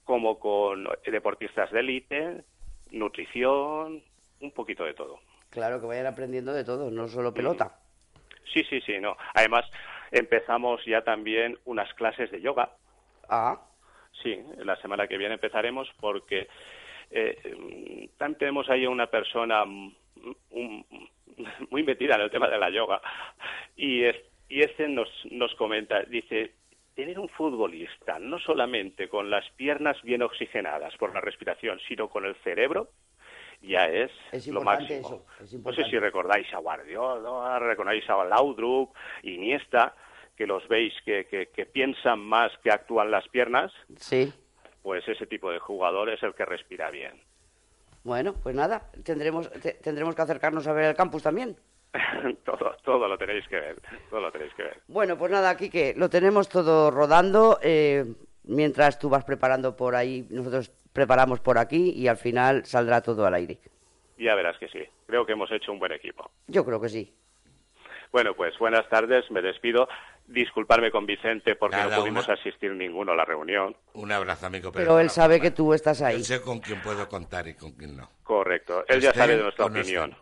como con deportistas de élite, nutrición, un poquito de todo. Claro, que vayan aprendiendo de todo, no solo pelota. Sí, sí, sí, no. Además, empezamos ya también unas clases de yoga. Ah, Sí, la semana que viene empezaremos porque eh, también tenemos ahí a una persona un- muy metida en el tema de la yoga y, es- y este nos, nos comenta, dice, tener un futbolista no solamente con las piernas bien oxigenadas por la respiración, sino con el cerebro, ya es, Es lo máximo. eso, es no sé si recordáis a Guardiola, recordáis a Laudrup, Iniesta, que los veis que, que, que piensan más que actúan las piernas, sí. pues ese tipo de jugador es el que respira bien. Bueno, pues nada, tendremos, te- tendremos que acercarnos a ver el campus también. todo, todo lo tenéis que ver, todo lo tenéis que ver. Bueno, pues nada, Quique, lo tenemos todo rodando. eh, mientras tú vas preparando por ahí, nosotros preparamos por aquí y al final saldrá todo al aire. Ya verás que sí, creo que hemos hecho un buen equipo. Yo creo que sí. Bueno, pues buenas tardes, me despido. Disculparme con Vicente porque Nada, no pudimos una- asistir ninguno a la reunión. Un abrazo, amigo. Pero él sabe que tú estás ahí. Yo sé con quién puedo contar y con quién no. Correcto, él ya sabe de nuestra opinión.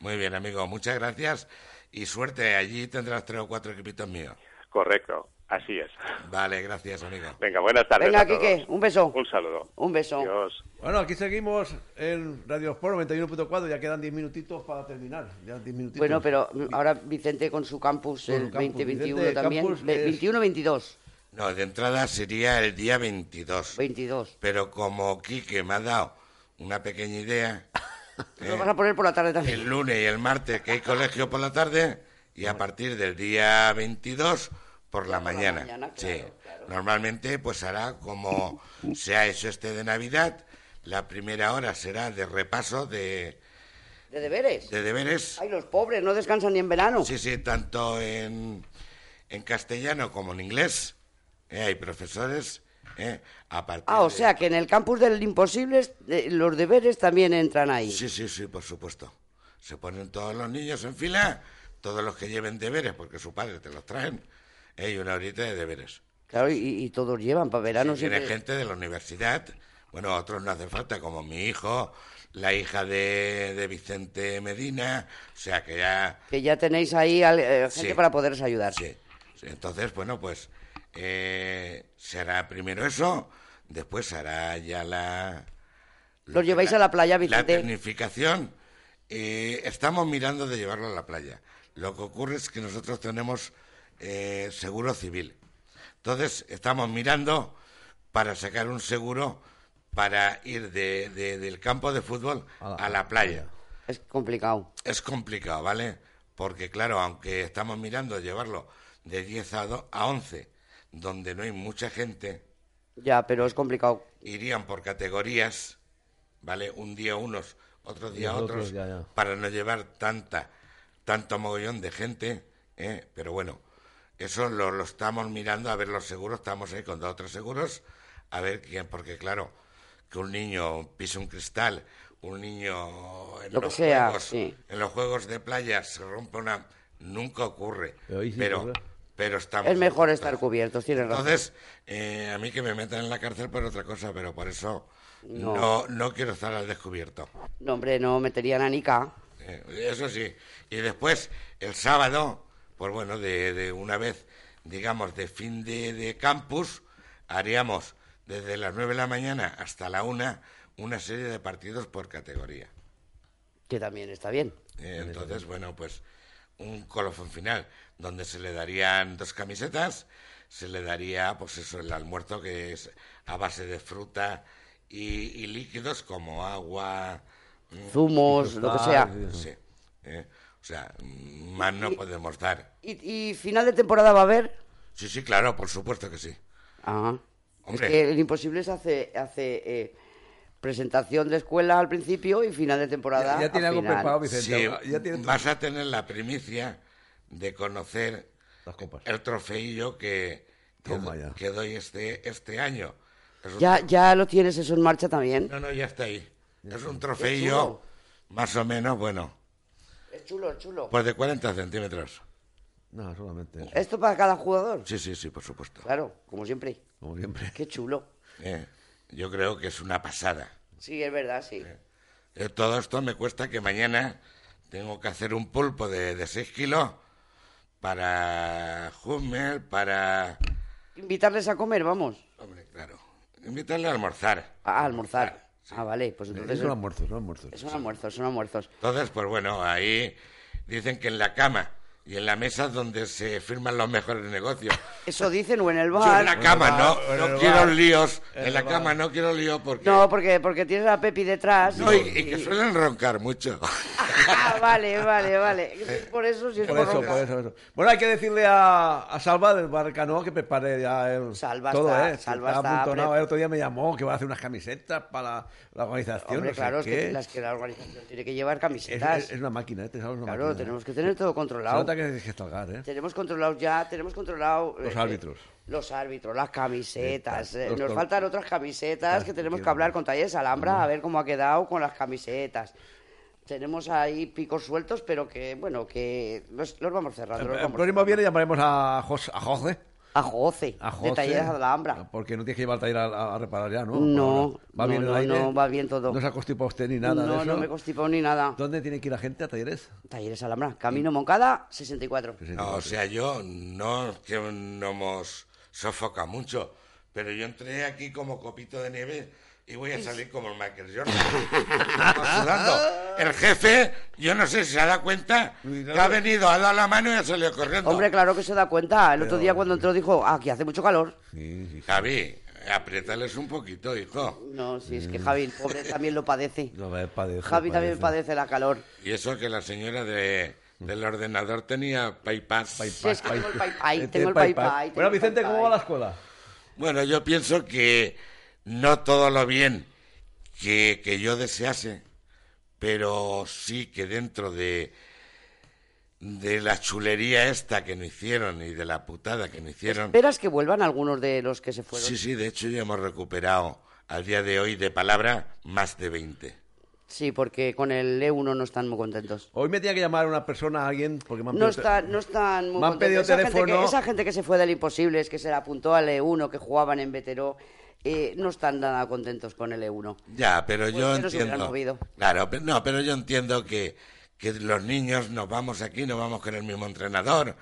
Muy bien, amigo. Muchas gracias y suerte. Allí tendrás tres o cuatro equipitos míos. Correcto, así es. Vale, gracias, amigo. Venga, buenas tardes. Venga, a todos. Quique, un beso. Un saludo. Un beso. Adiós. Bueno, aquí seguimos en Radio Sport 91.4, ya quedan 10 minutitos para terminar. Ya 10 minutitos. Bueno, pero ahora Vicente con su campus Con el su campus, 2021 Vicente, también. es- 21-22. No, de entrada sería el día 22. 22. Pero como Quique me ha dado una pequeña idea, Lo eh, vas a poner por la tarde también. el lunes y el martes que hay colegio por la tarde y a partir del día 22 por la mañana. mañana, sí, claro, normalmente pues hará como se ha hecho este de Navidad. La primera hora será de repaso de, De deberes. de deberes. Ay, los pobres no descansan ni en verano. Sí, sí, tanto en, en castellano como en inglés. eh, hay profesores eh, a Ah, o de- sea que en el campus del imposible eh, los deberes también entran ahí. Sí, sí, sí, por supuesto. Se ponen todos los niños en fila, todos los que lleven deberes, porque su padre te los traen, ¿eh? y una horita de deberes. Claro, y, y todos llevan para verano Tiene siempre. gente de la universidad, bueno, otros no hace falta, como mi hijo, la hija de, de Vicente Medina, o sea que ya... Que ya tenéis ahí al- eh, gente Sí. para poderos ayudar. Sí, entonces, bueno, pues eh, será primero eso, después hará ya la... Los lleváis a la playa, La Vicente. tecnificación, eh, estamos mirando de llevarlo a la playa. Lo que ocurre es que nosotros tenemos eh, seguro civil. Entonces, estamos mirando para sacar un seguro para ir de- de- del campo de fútbol A la- playa. Es complicado. Es complicado, ¿vale? Porque, claro, aunque estamos mirando llevarlo de 10 a, do- a 11, donde no hay mucha gente, Ya, pero es complicado. irían por categorías, ¿vale? Un día unos, otro día otros, otros, ya, ya. para no llevar tanta, tanto mogollón de gente, ¿eh? Pero bueno, eso lo, lo estamos mirando, a ver los seguros, estamos ahí con dos o tres seguros, a ver quién, porque claro, que un niño pise un cristal, un niño en Lo que los sea, juegos, sí. en los juegos de playa se rompe una, nunca ocurre, Pero sí pero, estamos Es mejor estar cubiertos, tienes razón. Entonces, eh, a mí que me metan en la cárcel por otra cosa, pero por eso No. no, no, quiero estar al descubierto. No, hombre, no meterían a Nica. Eh, eso sí. Y después, el sábado, pues bueno, de, de una vez, digamos, de fin de, de campus, haríamos desde las 9 de la mañana hasta la 1 una serie de partidos por categoría. Que también está bien. Eh, entonces, bueno, pues un colofón final donde se le darían dos camisetas, se le daría, pues eso, el almuerzo que es a base de fruta y, y líquidos como agua, mm, Zumos, lo que sea. sí, eh, sea, mm, más no podemos dar. ¿Y, y final de temporada va a haber? Sí, sí, claro, por supuesto que sí. Ajá. Hombre. Es que el imposible se hace, hace eh, presentación de escuela al principio y final de temporada. Ya, ya tiene al algo final. preparado, Vicente. Sí, ya tiene vas a tener la primicia de conocer las copas. el trofeillo que, que, doy este, este año. Es un- ¿Ya, ¿Ya lo tienes eso en marcha también? No, no, ya está ahí. Es un trofeillo más o menos, bueno, Es chulo, es chulo. pues de 40 centímetros. No, solamente eso, ¿Esto para cada jugador? Sí, sí, sí, por supuesto. Claro, como siempre. como siempre. Qué chulo. Eh, yo creo que es una pasada. Sí, es verdad, sí. Eh, todo esto me cuesta que mañana tengo que hacer un pulpo de, de 6 kilos para Hummel, para... Invitarles a comer, vamos. Hombre, claro. Invitarle a almorzar. A almorzar. Ah, vale, pues entonces... Son almuerzos, son almuerzos. Son almuerzos, son almuerzos. Entonces, pues bueno, ahí dicen que en la cama y en la mesa es donde se firman los mejores negocios. Eso dicen o en el Yo bar. en la cama bar, no, no quiero bar. líos. En En la cama no quiero líos porque... No, porque, porque tienes a Pepi detrás. No, y, y que suelen roncar mucho. Ah, vale, vale, vale. Por eso, si es Por por, eso, roncar. por eso, por eso. Bueno, hay que decirle a, a Salva del Bar Canoa que prepare ya el, Salva todo, está- ¿eh? Salva está pre- El otro día me llamó que va a hacer unas camisetas para la organización. Hombre, no sé claro, es qué. que las que la organización tiene que llevar camisetas. es- es una máquina, ¿eh? Te sabes, una claro, máquina, ¿eh? tenemos que tener todo controlado. Que ¿eh? Tenemos controlados ya, tenemos controlado... Los eh, árbitros. Los árbitros, las camisetas. Eh, nos faltan otras camisetas que tenemos que hablar con Talleres Alhambra a ver cómo ha quedado con las camisetas. Tenemos ahí picos sueltos, pero que, bueno, que los, los vamos cerrando. El, los el vamos próximo cerrando. viene llamaremos a, Jos- a José. A José, A de José. Talleres Alhambra. Porque no tienes que llevar el taller a, a- reparar ya, ¿no? No, ¿Va no, bien el no, aire? no, va bien todo. ¿No se ha constipado usted ni nada de no, eso? no me constipó ni nada. ¿Dónde tiene que ir la gente a talleres? Talleres Alhambra, Camino Moncada, 64. No, o sea, yo no que no nos sofoca mucho, pero yo entré aquí como copito de nieve y voy a salir como el Michael Jordan. Estamos sudando. El jefe, yo no sé si se da cuenta que ha venido, ha dado la mano y ha salido corriendo. Hombre, claro que se da cuenta. El otro día cuando entró dijo, ah, aquí hace mucho calor. Sí, sí. Javi, apriétales un poquito, hijo. No, si es que Javi, el pobre, también lo padece. No, padece, Javi también padece la calor. Y eso que la señora de, del ordenador tenía PayPass. Sí, es que tengo el pay-pay, Este Bueno, Vicente, ¿cómo va la escuela? Bueno, yo pienso que no todo lo bien que, que yo desease, pero sí que dentro de, de la chulería esta que no hicieron y de la putada que no hicieron. ¿Esperas que vuelvan algunos de los que se fueron? Sí, sí, de hecho ya hemos recuperado al día de hoy de palabra más de 20. Sí, porque con el E1 no están muy contentos. Hoy me tenía que llamar una persona, alguien, porque me han No pedido están, no están muy Me han contentos. pedido esa, gente que, esa gente que se fue del Imposibles, que se la apuntó al E1, que jugaban en Veteró, eh, no están nada contentos con el E E1. Ya, pero Pues yo entiendo. Claro, pero, no, pero yo entiendo que, que los niños nos vamos aquí, nos vamos con el mismo entrenador,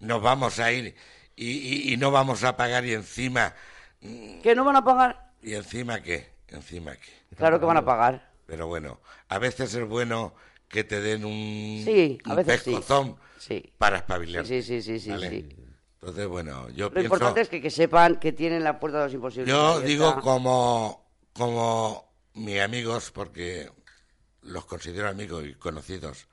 nos vamos a ir y, y- y no vamos a pagar y encima. ¿Que no van a pagar? ¿Y encima qué? ¿Encima qué? Claro que van a pagar. Pero bueno, a veces es bueno que te den un, Sí, a un veces sí. Sí. para espabilar. Sí, sí, sí, sí, ¿vale? Entonces, bueno, yo Lo pienso... importante es que, que sepan que tienen la puerta de los imposibles. Yo digo como, como mis amigos, porque los considero amigos y conocidos,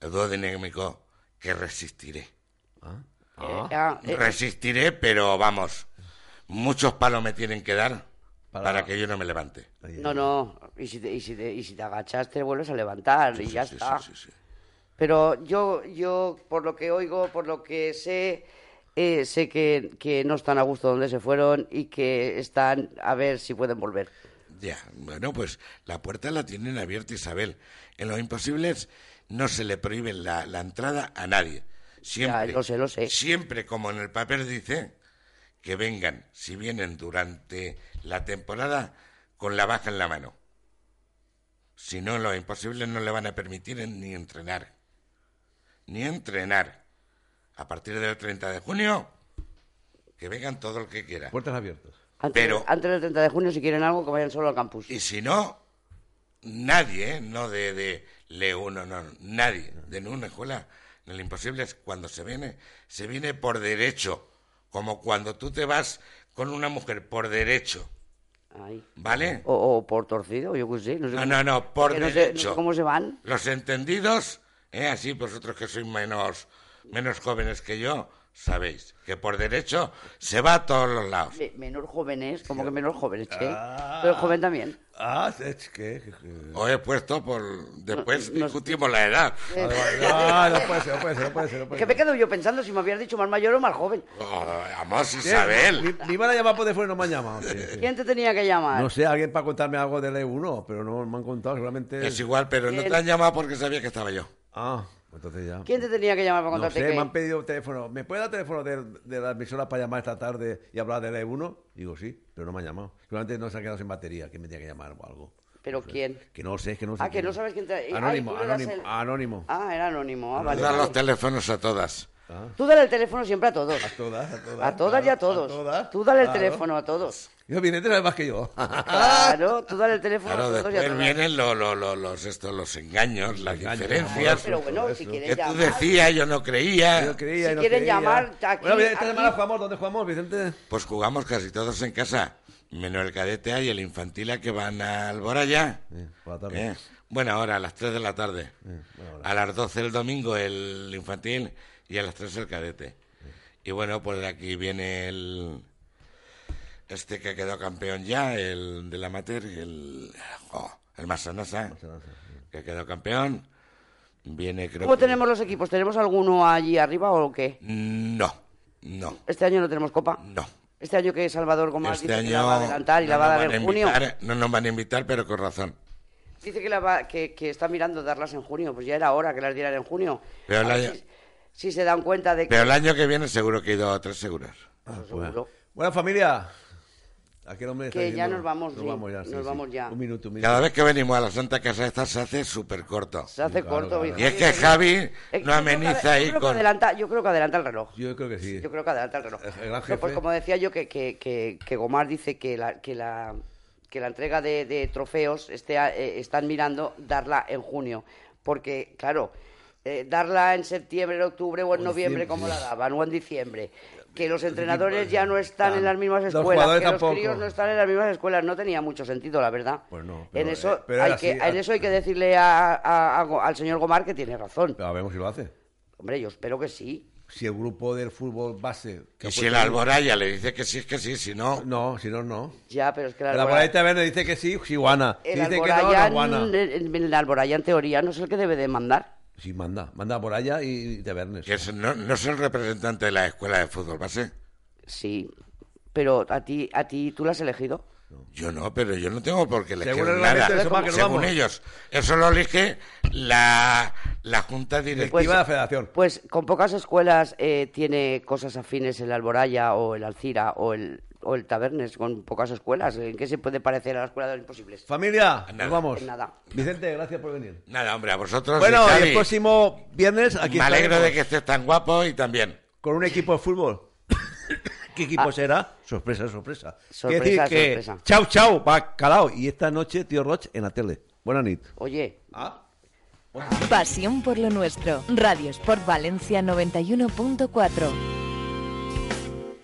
el dúo dinámico, que resistiré. Eh, ah, eh, Resistiré, pero vamos, muchos palos me tienen que dar Para- que yo no me levante. no, no. Y si, te, y, si te, y si te agachas, te vuelves a levantar y Sí, ya sí, está. sí, sí, sí. Pero yo, yo, por lo que oigo, por lo que sé, eh, sé que, que no están a gusto donde se fueron y que están a ver si pueden volver. Ya, bueno, pues la puerta la tienen abierta Isabel. En los imposibles no se le prohíbe la, la entrada a nadie. Siempre, Ya, lo sé, lo sé. siempre como en el papel dice, que vengan, si vienen durante la temporada, con la baja en la mano. Si no, los imposibles no le van a permitir ni entrenar. Ni entrenar. A partir del 30 de junio, que vengan todo el que quiera. Puertas abiertas. Antes, Pero- antes del 30 de junio, si quieren algo, que vayan solo al campus. Y si no, nadie, ¿eh? no de, de Leo, no, no, nadie, de ninguna escuela, en el imposible es cuando se viene, se viene por derecho, como cuando tú te vas con una mujer por derecho, Ay. ¿vale? O, o por torcido, yo qué sé. No, sé No, cómo- no, no, por que no sé- no sé derecho. cómo se van. Los entendidos, ¿eh? así vosotros que sois menos, menos jóvenes que yo, sabéis que por derecho se va a todos los lados. Me- Menor jóvenes, como que menor jóvenes, che. Ah. Pero joven también. Ah, es que... que- Os he puesto por... Después No- no- discutimos la edad. Ah, no puede ser, no puede ser, no puede ser. No Es puede que me ser. quedo yo pensando si me habías dicho más mayor o más joven. Oh. Isabel. Me, me iban a llamar por teléfono y no me han llamado. sí, sí. ¿Quién te tenía que llamar? No sé, alguien para contarme algo del E1, pero no me han contado, seguramente... Es igual, pero no te han llamado porque sabía que estaba yo. Ah, entonces ya. ¿Quién te tenía que llamar para No contarte sé, que... me han pedido teléfono. ¿Me puede dar teléfono de, de la emisora para llamar esta tarde y hablar del E1? Digo, sí, pero no me han llamado. Seguramente no se ha quedado sin batería, que me tenía que llamar o algo. ¿Pero quién? Que no sé, que no sé. Ah, que no sabes quién te... Ay, Anónimo, das anónimo, el- anónimo. Ah, era anónimo. Ah, vale. Dan vale. los teléfonos a todas. Tú dale el teléfono siempre a todos. A todas, a todas. A todas y a claro, todos. todas, Tú dale el claro. teléfono a todos. Yo vine, te sabes más que yo. Claro, tú dale el teléfono Claro, a todos y a después todas. vienen lo- lo- lo- los, estos, los engaños, las engaños, diferencias. Pero bueno, Eso. si Que quieren tú llamar... decías, yo no creía. Yo creía Si no quieren creía. llamar, aquí- Bueno, esta aquí- semana jugamos, ¿dónde jugamos, Vicente? Pues jugamos casi todos en casa. Menos el cadete A y el infantil A que van al Boraya. Sí, por la tarde. Eh, Buena hora, a las 3 de la tarde. hora. A las 12 el domingo el infantil y a las 3 el cadete. Y bueno, pues de aquí viene el. Este que quedó campeón ya, el del amateur, el. oh, el Masonasa, que quedó campeón. Viene, creo ¿Cómo que- tenemos los equipos? ¿Tenemos alguno allí arriba o qué? No, no, Este año no tenemos copa. no. Este año que Salvador Gomás Este dice año que la va a adelantar y la no va a nos dar van en a junio. invitar, no nos van a invitar, pero con razón. Dice que, la va- que, que está mirando darlas en junio. Pues ya era hora que las dieran en junio. Pero el año- si, si se dan cuenta de que... Pero el año que viene seguro que he ido a tres seguros. Pues seguro. Buena familia. Aquí el hombre está Que ya nos vamos, Nos sí, vamos ya. sí, nos sí. vamos ya. Un minuto, un minuto. Cada vez que venimos a la Santa Casa esta se hace súper corto. Se hace Claro, corto. claro. Y es que Javi no yo creo que- ameniza yo ahí creo que con... adelanta- yo creo que adelanta el reloj. Yo creo que sí. Yo creo que adelanta el reloj. El- gran No, jefe. pues como decía yo, que, que, que, que Gomar dice que la, que la, que la entrega de, de trofeos a- eh, están mirando darla en junio. Porque, claro, eh, darla en septiembre, en octubre o en noviembre, como la daban, o en diciembre. Que los entrenadores ya no están en las mismas Los escuelas, jugadores que los tampoco. críos no están en las mismas escuelas. No tenía mucho sentido, la verdad. Pues no, en, pero, eso eh, pero hay era que, así, en eso hay que decirle a- a- a Go- al señor Gomar que tiene razón. Pero a ver si lo hace. Hombre, yo espero que sí. Si el grupo del fútbol base... que Y si el Alboraya le dice que sí, es que sí, si no... No, si no, no. Ya, pero es que la El Alboraya- Alboraya Taberna dice que sí, si guana. Si El dice que no, no guana. el, el Alboraya, en teoría, no es el que debe de mandar. Sí, manda. Manda por allá y Tabernes. Que es- no, no es el representante de la escuela de fútbol base. Sí, pero a ti, a ti, ¿tú lo has elegido? Yo no, pero yo no tengo por qué elegir Según el nada. Según vamos. ellos. Eso lo elige la, la Junta Directiva. Pues- de la Federación. Pues con pocas escuelas eh, tiene cosas afines el Alboraya o el Alcira o el, o el Tabernes, con pocas escuelas. ¿En qué se puede parecer a la escuela de los imposibles? Familia, nos Nada. vamos. Nada. Vicente, gracias por venir. Nada, hombre, a vosotros. Bueno, y el próximo viernes aquí me alegro estaremos de que estés tan guapo y también. con un equipo de fútbol. ¿Qué equipo será? Sorpresa, sorpresa. Ah. Sorpresa, decir que sorpresa. chau, chau, bacalao. Y esta noche, tío Roch, en la tele. Buena nit. Oye, Ah. Pasión por lo nuestro. Radio Sport Valencia 91.4.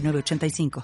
906985.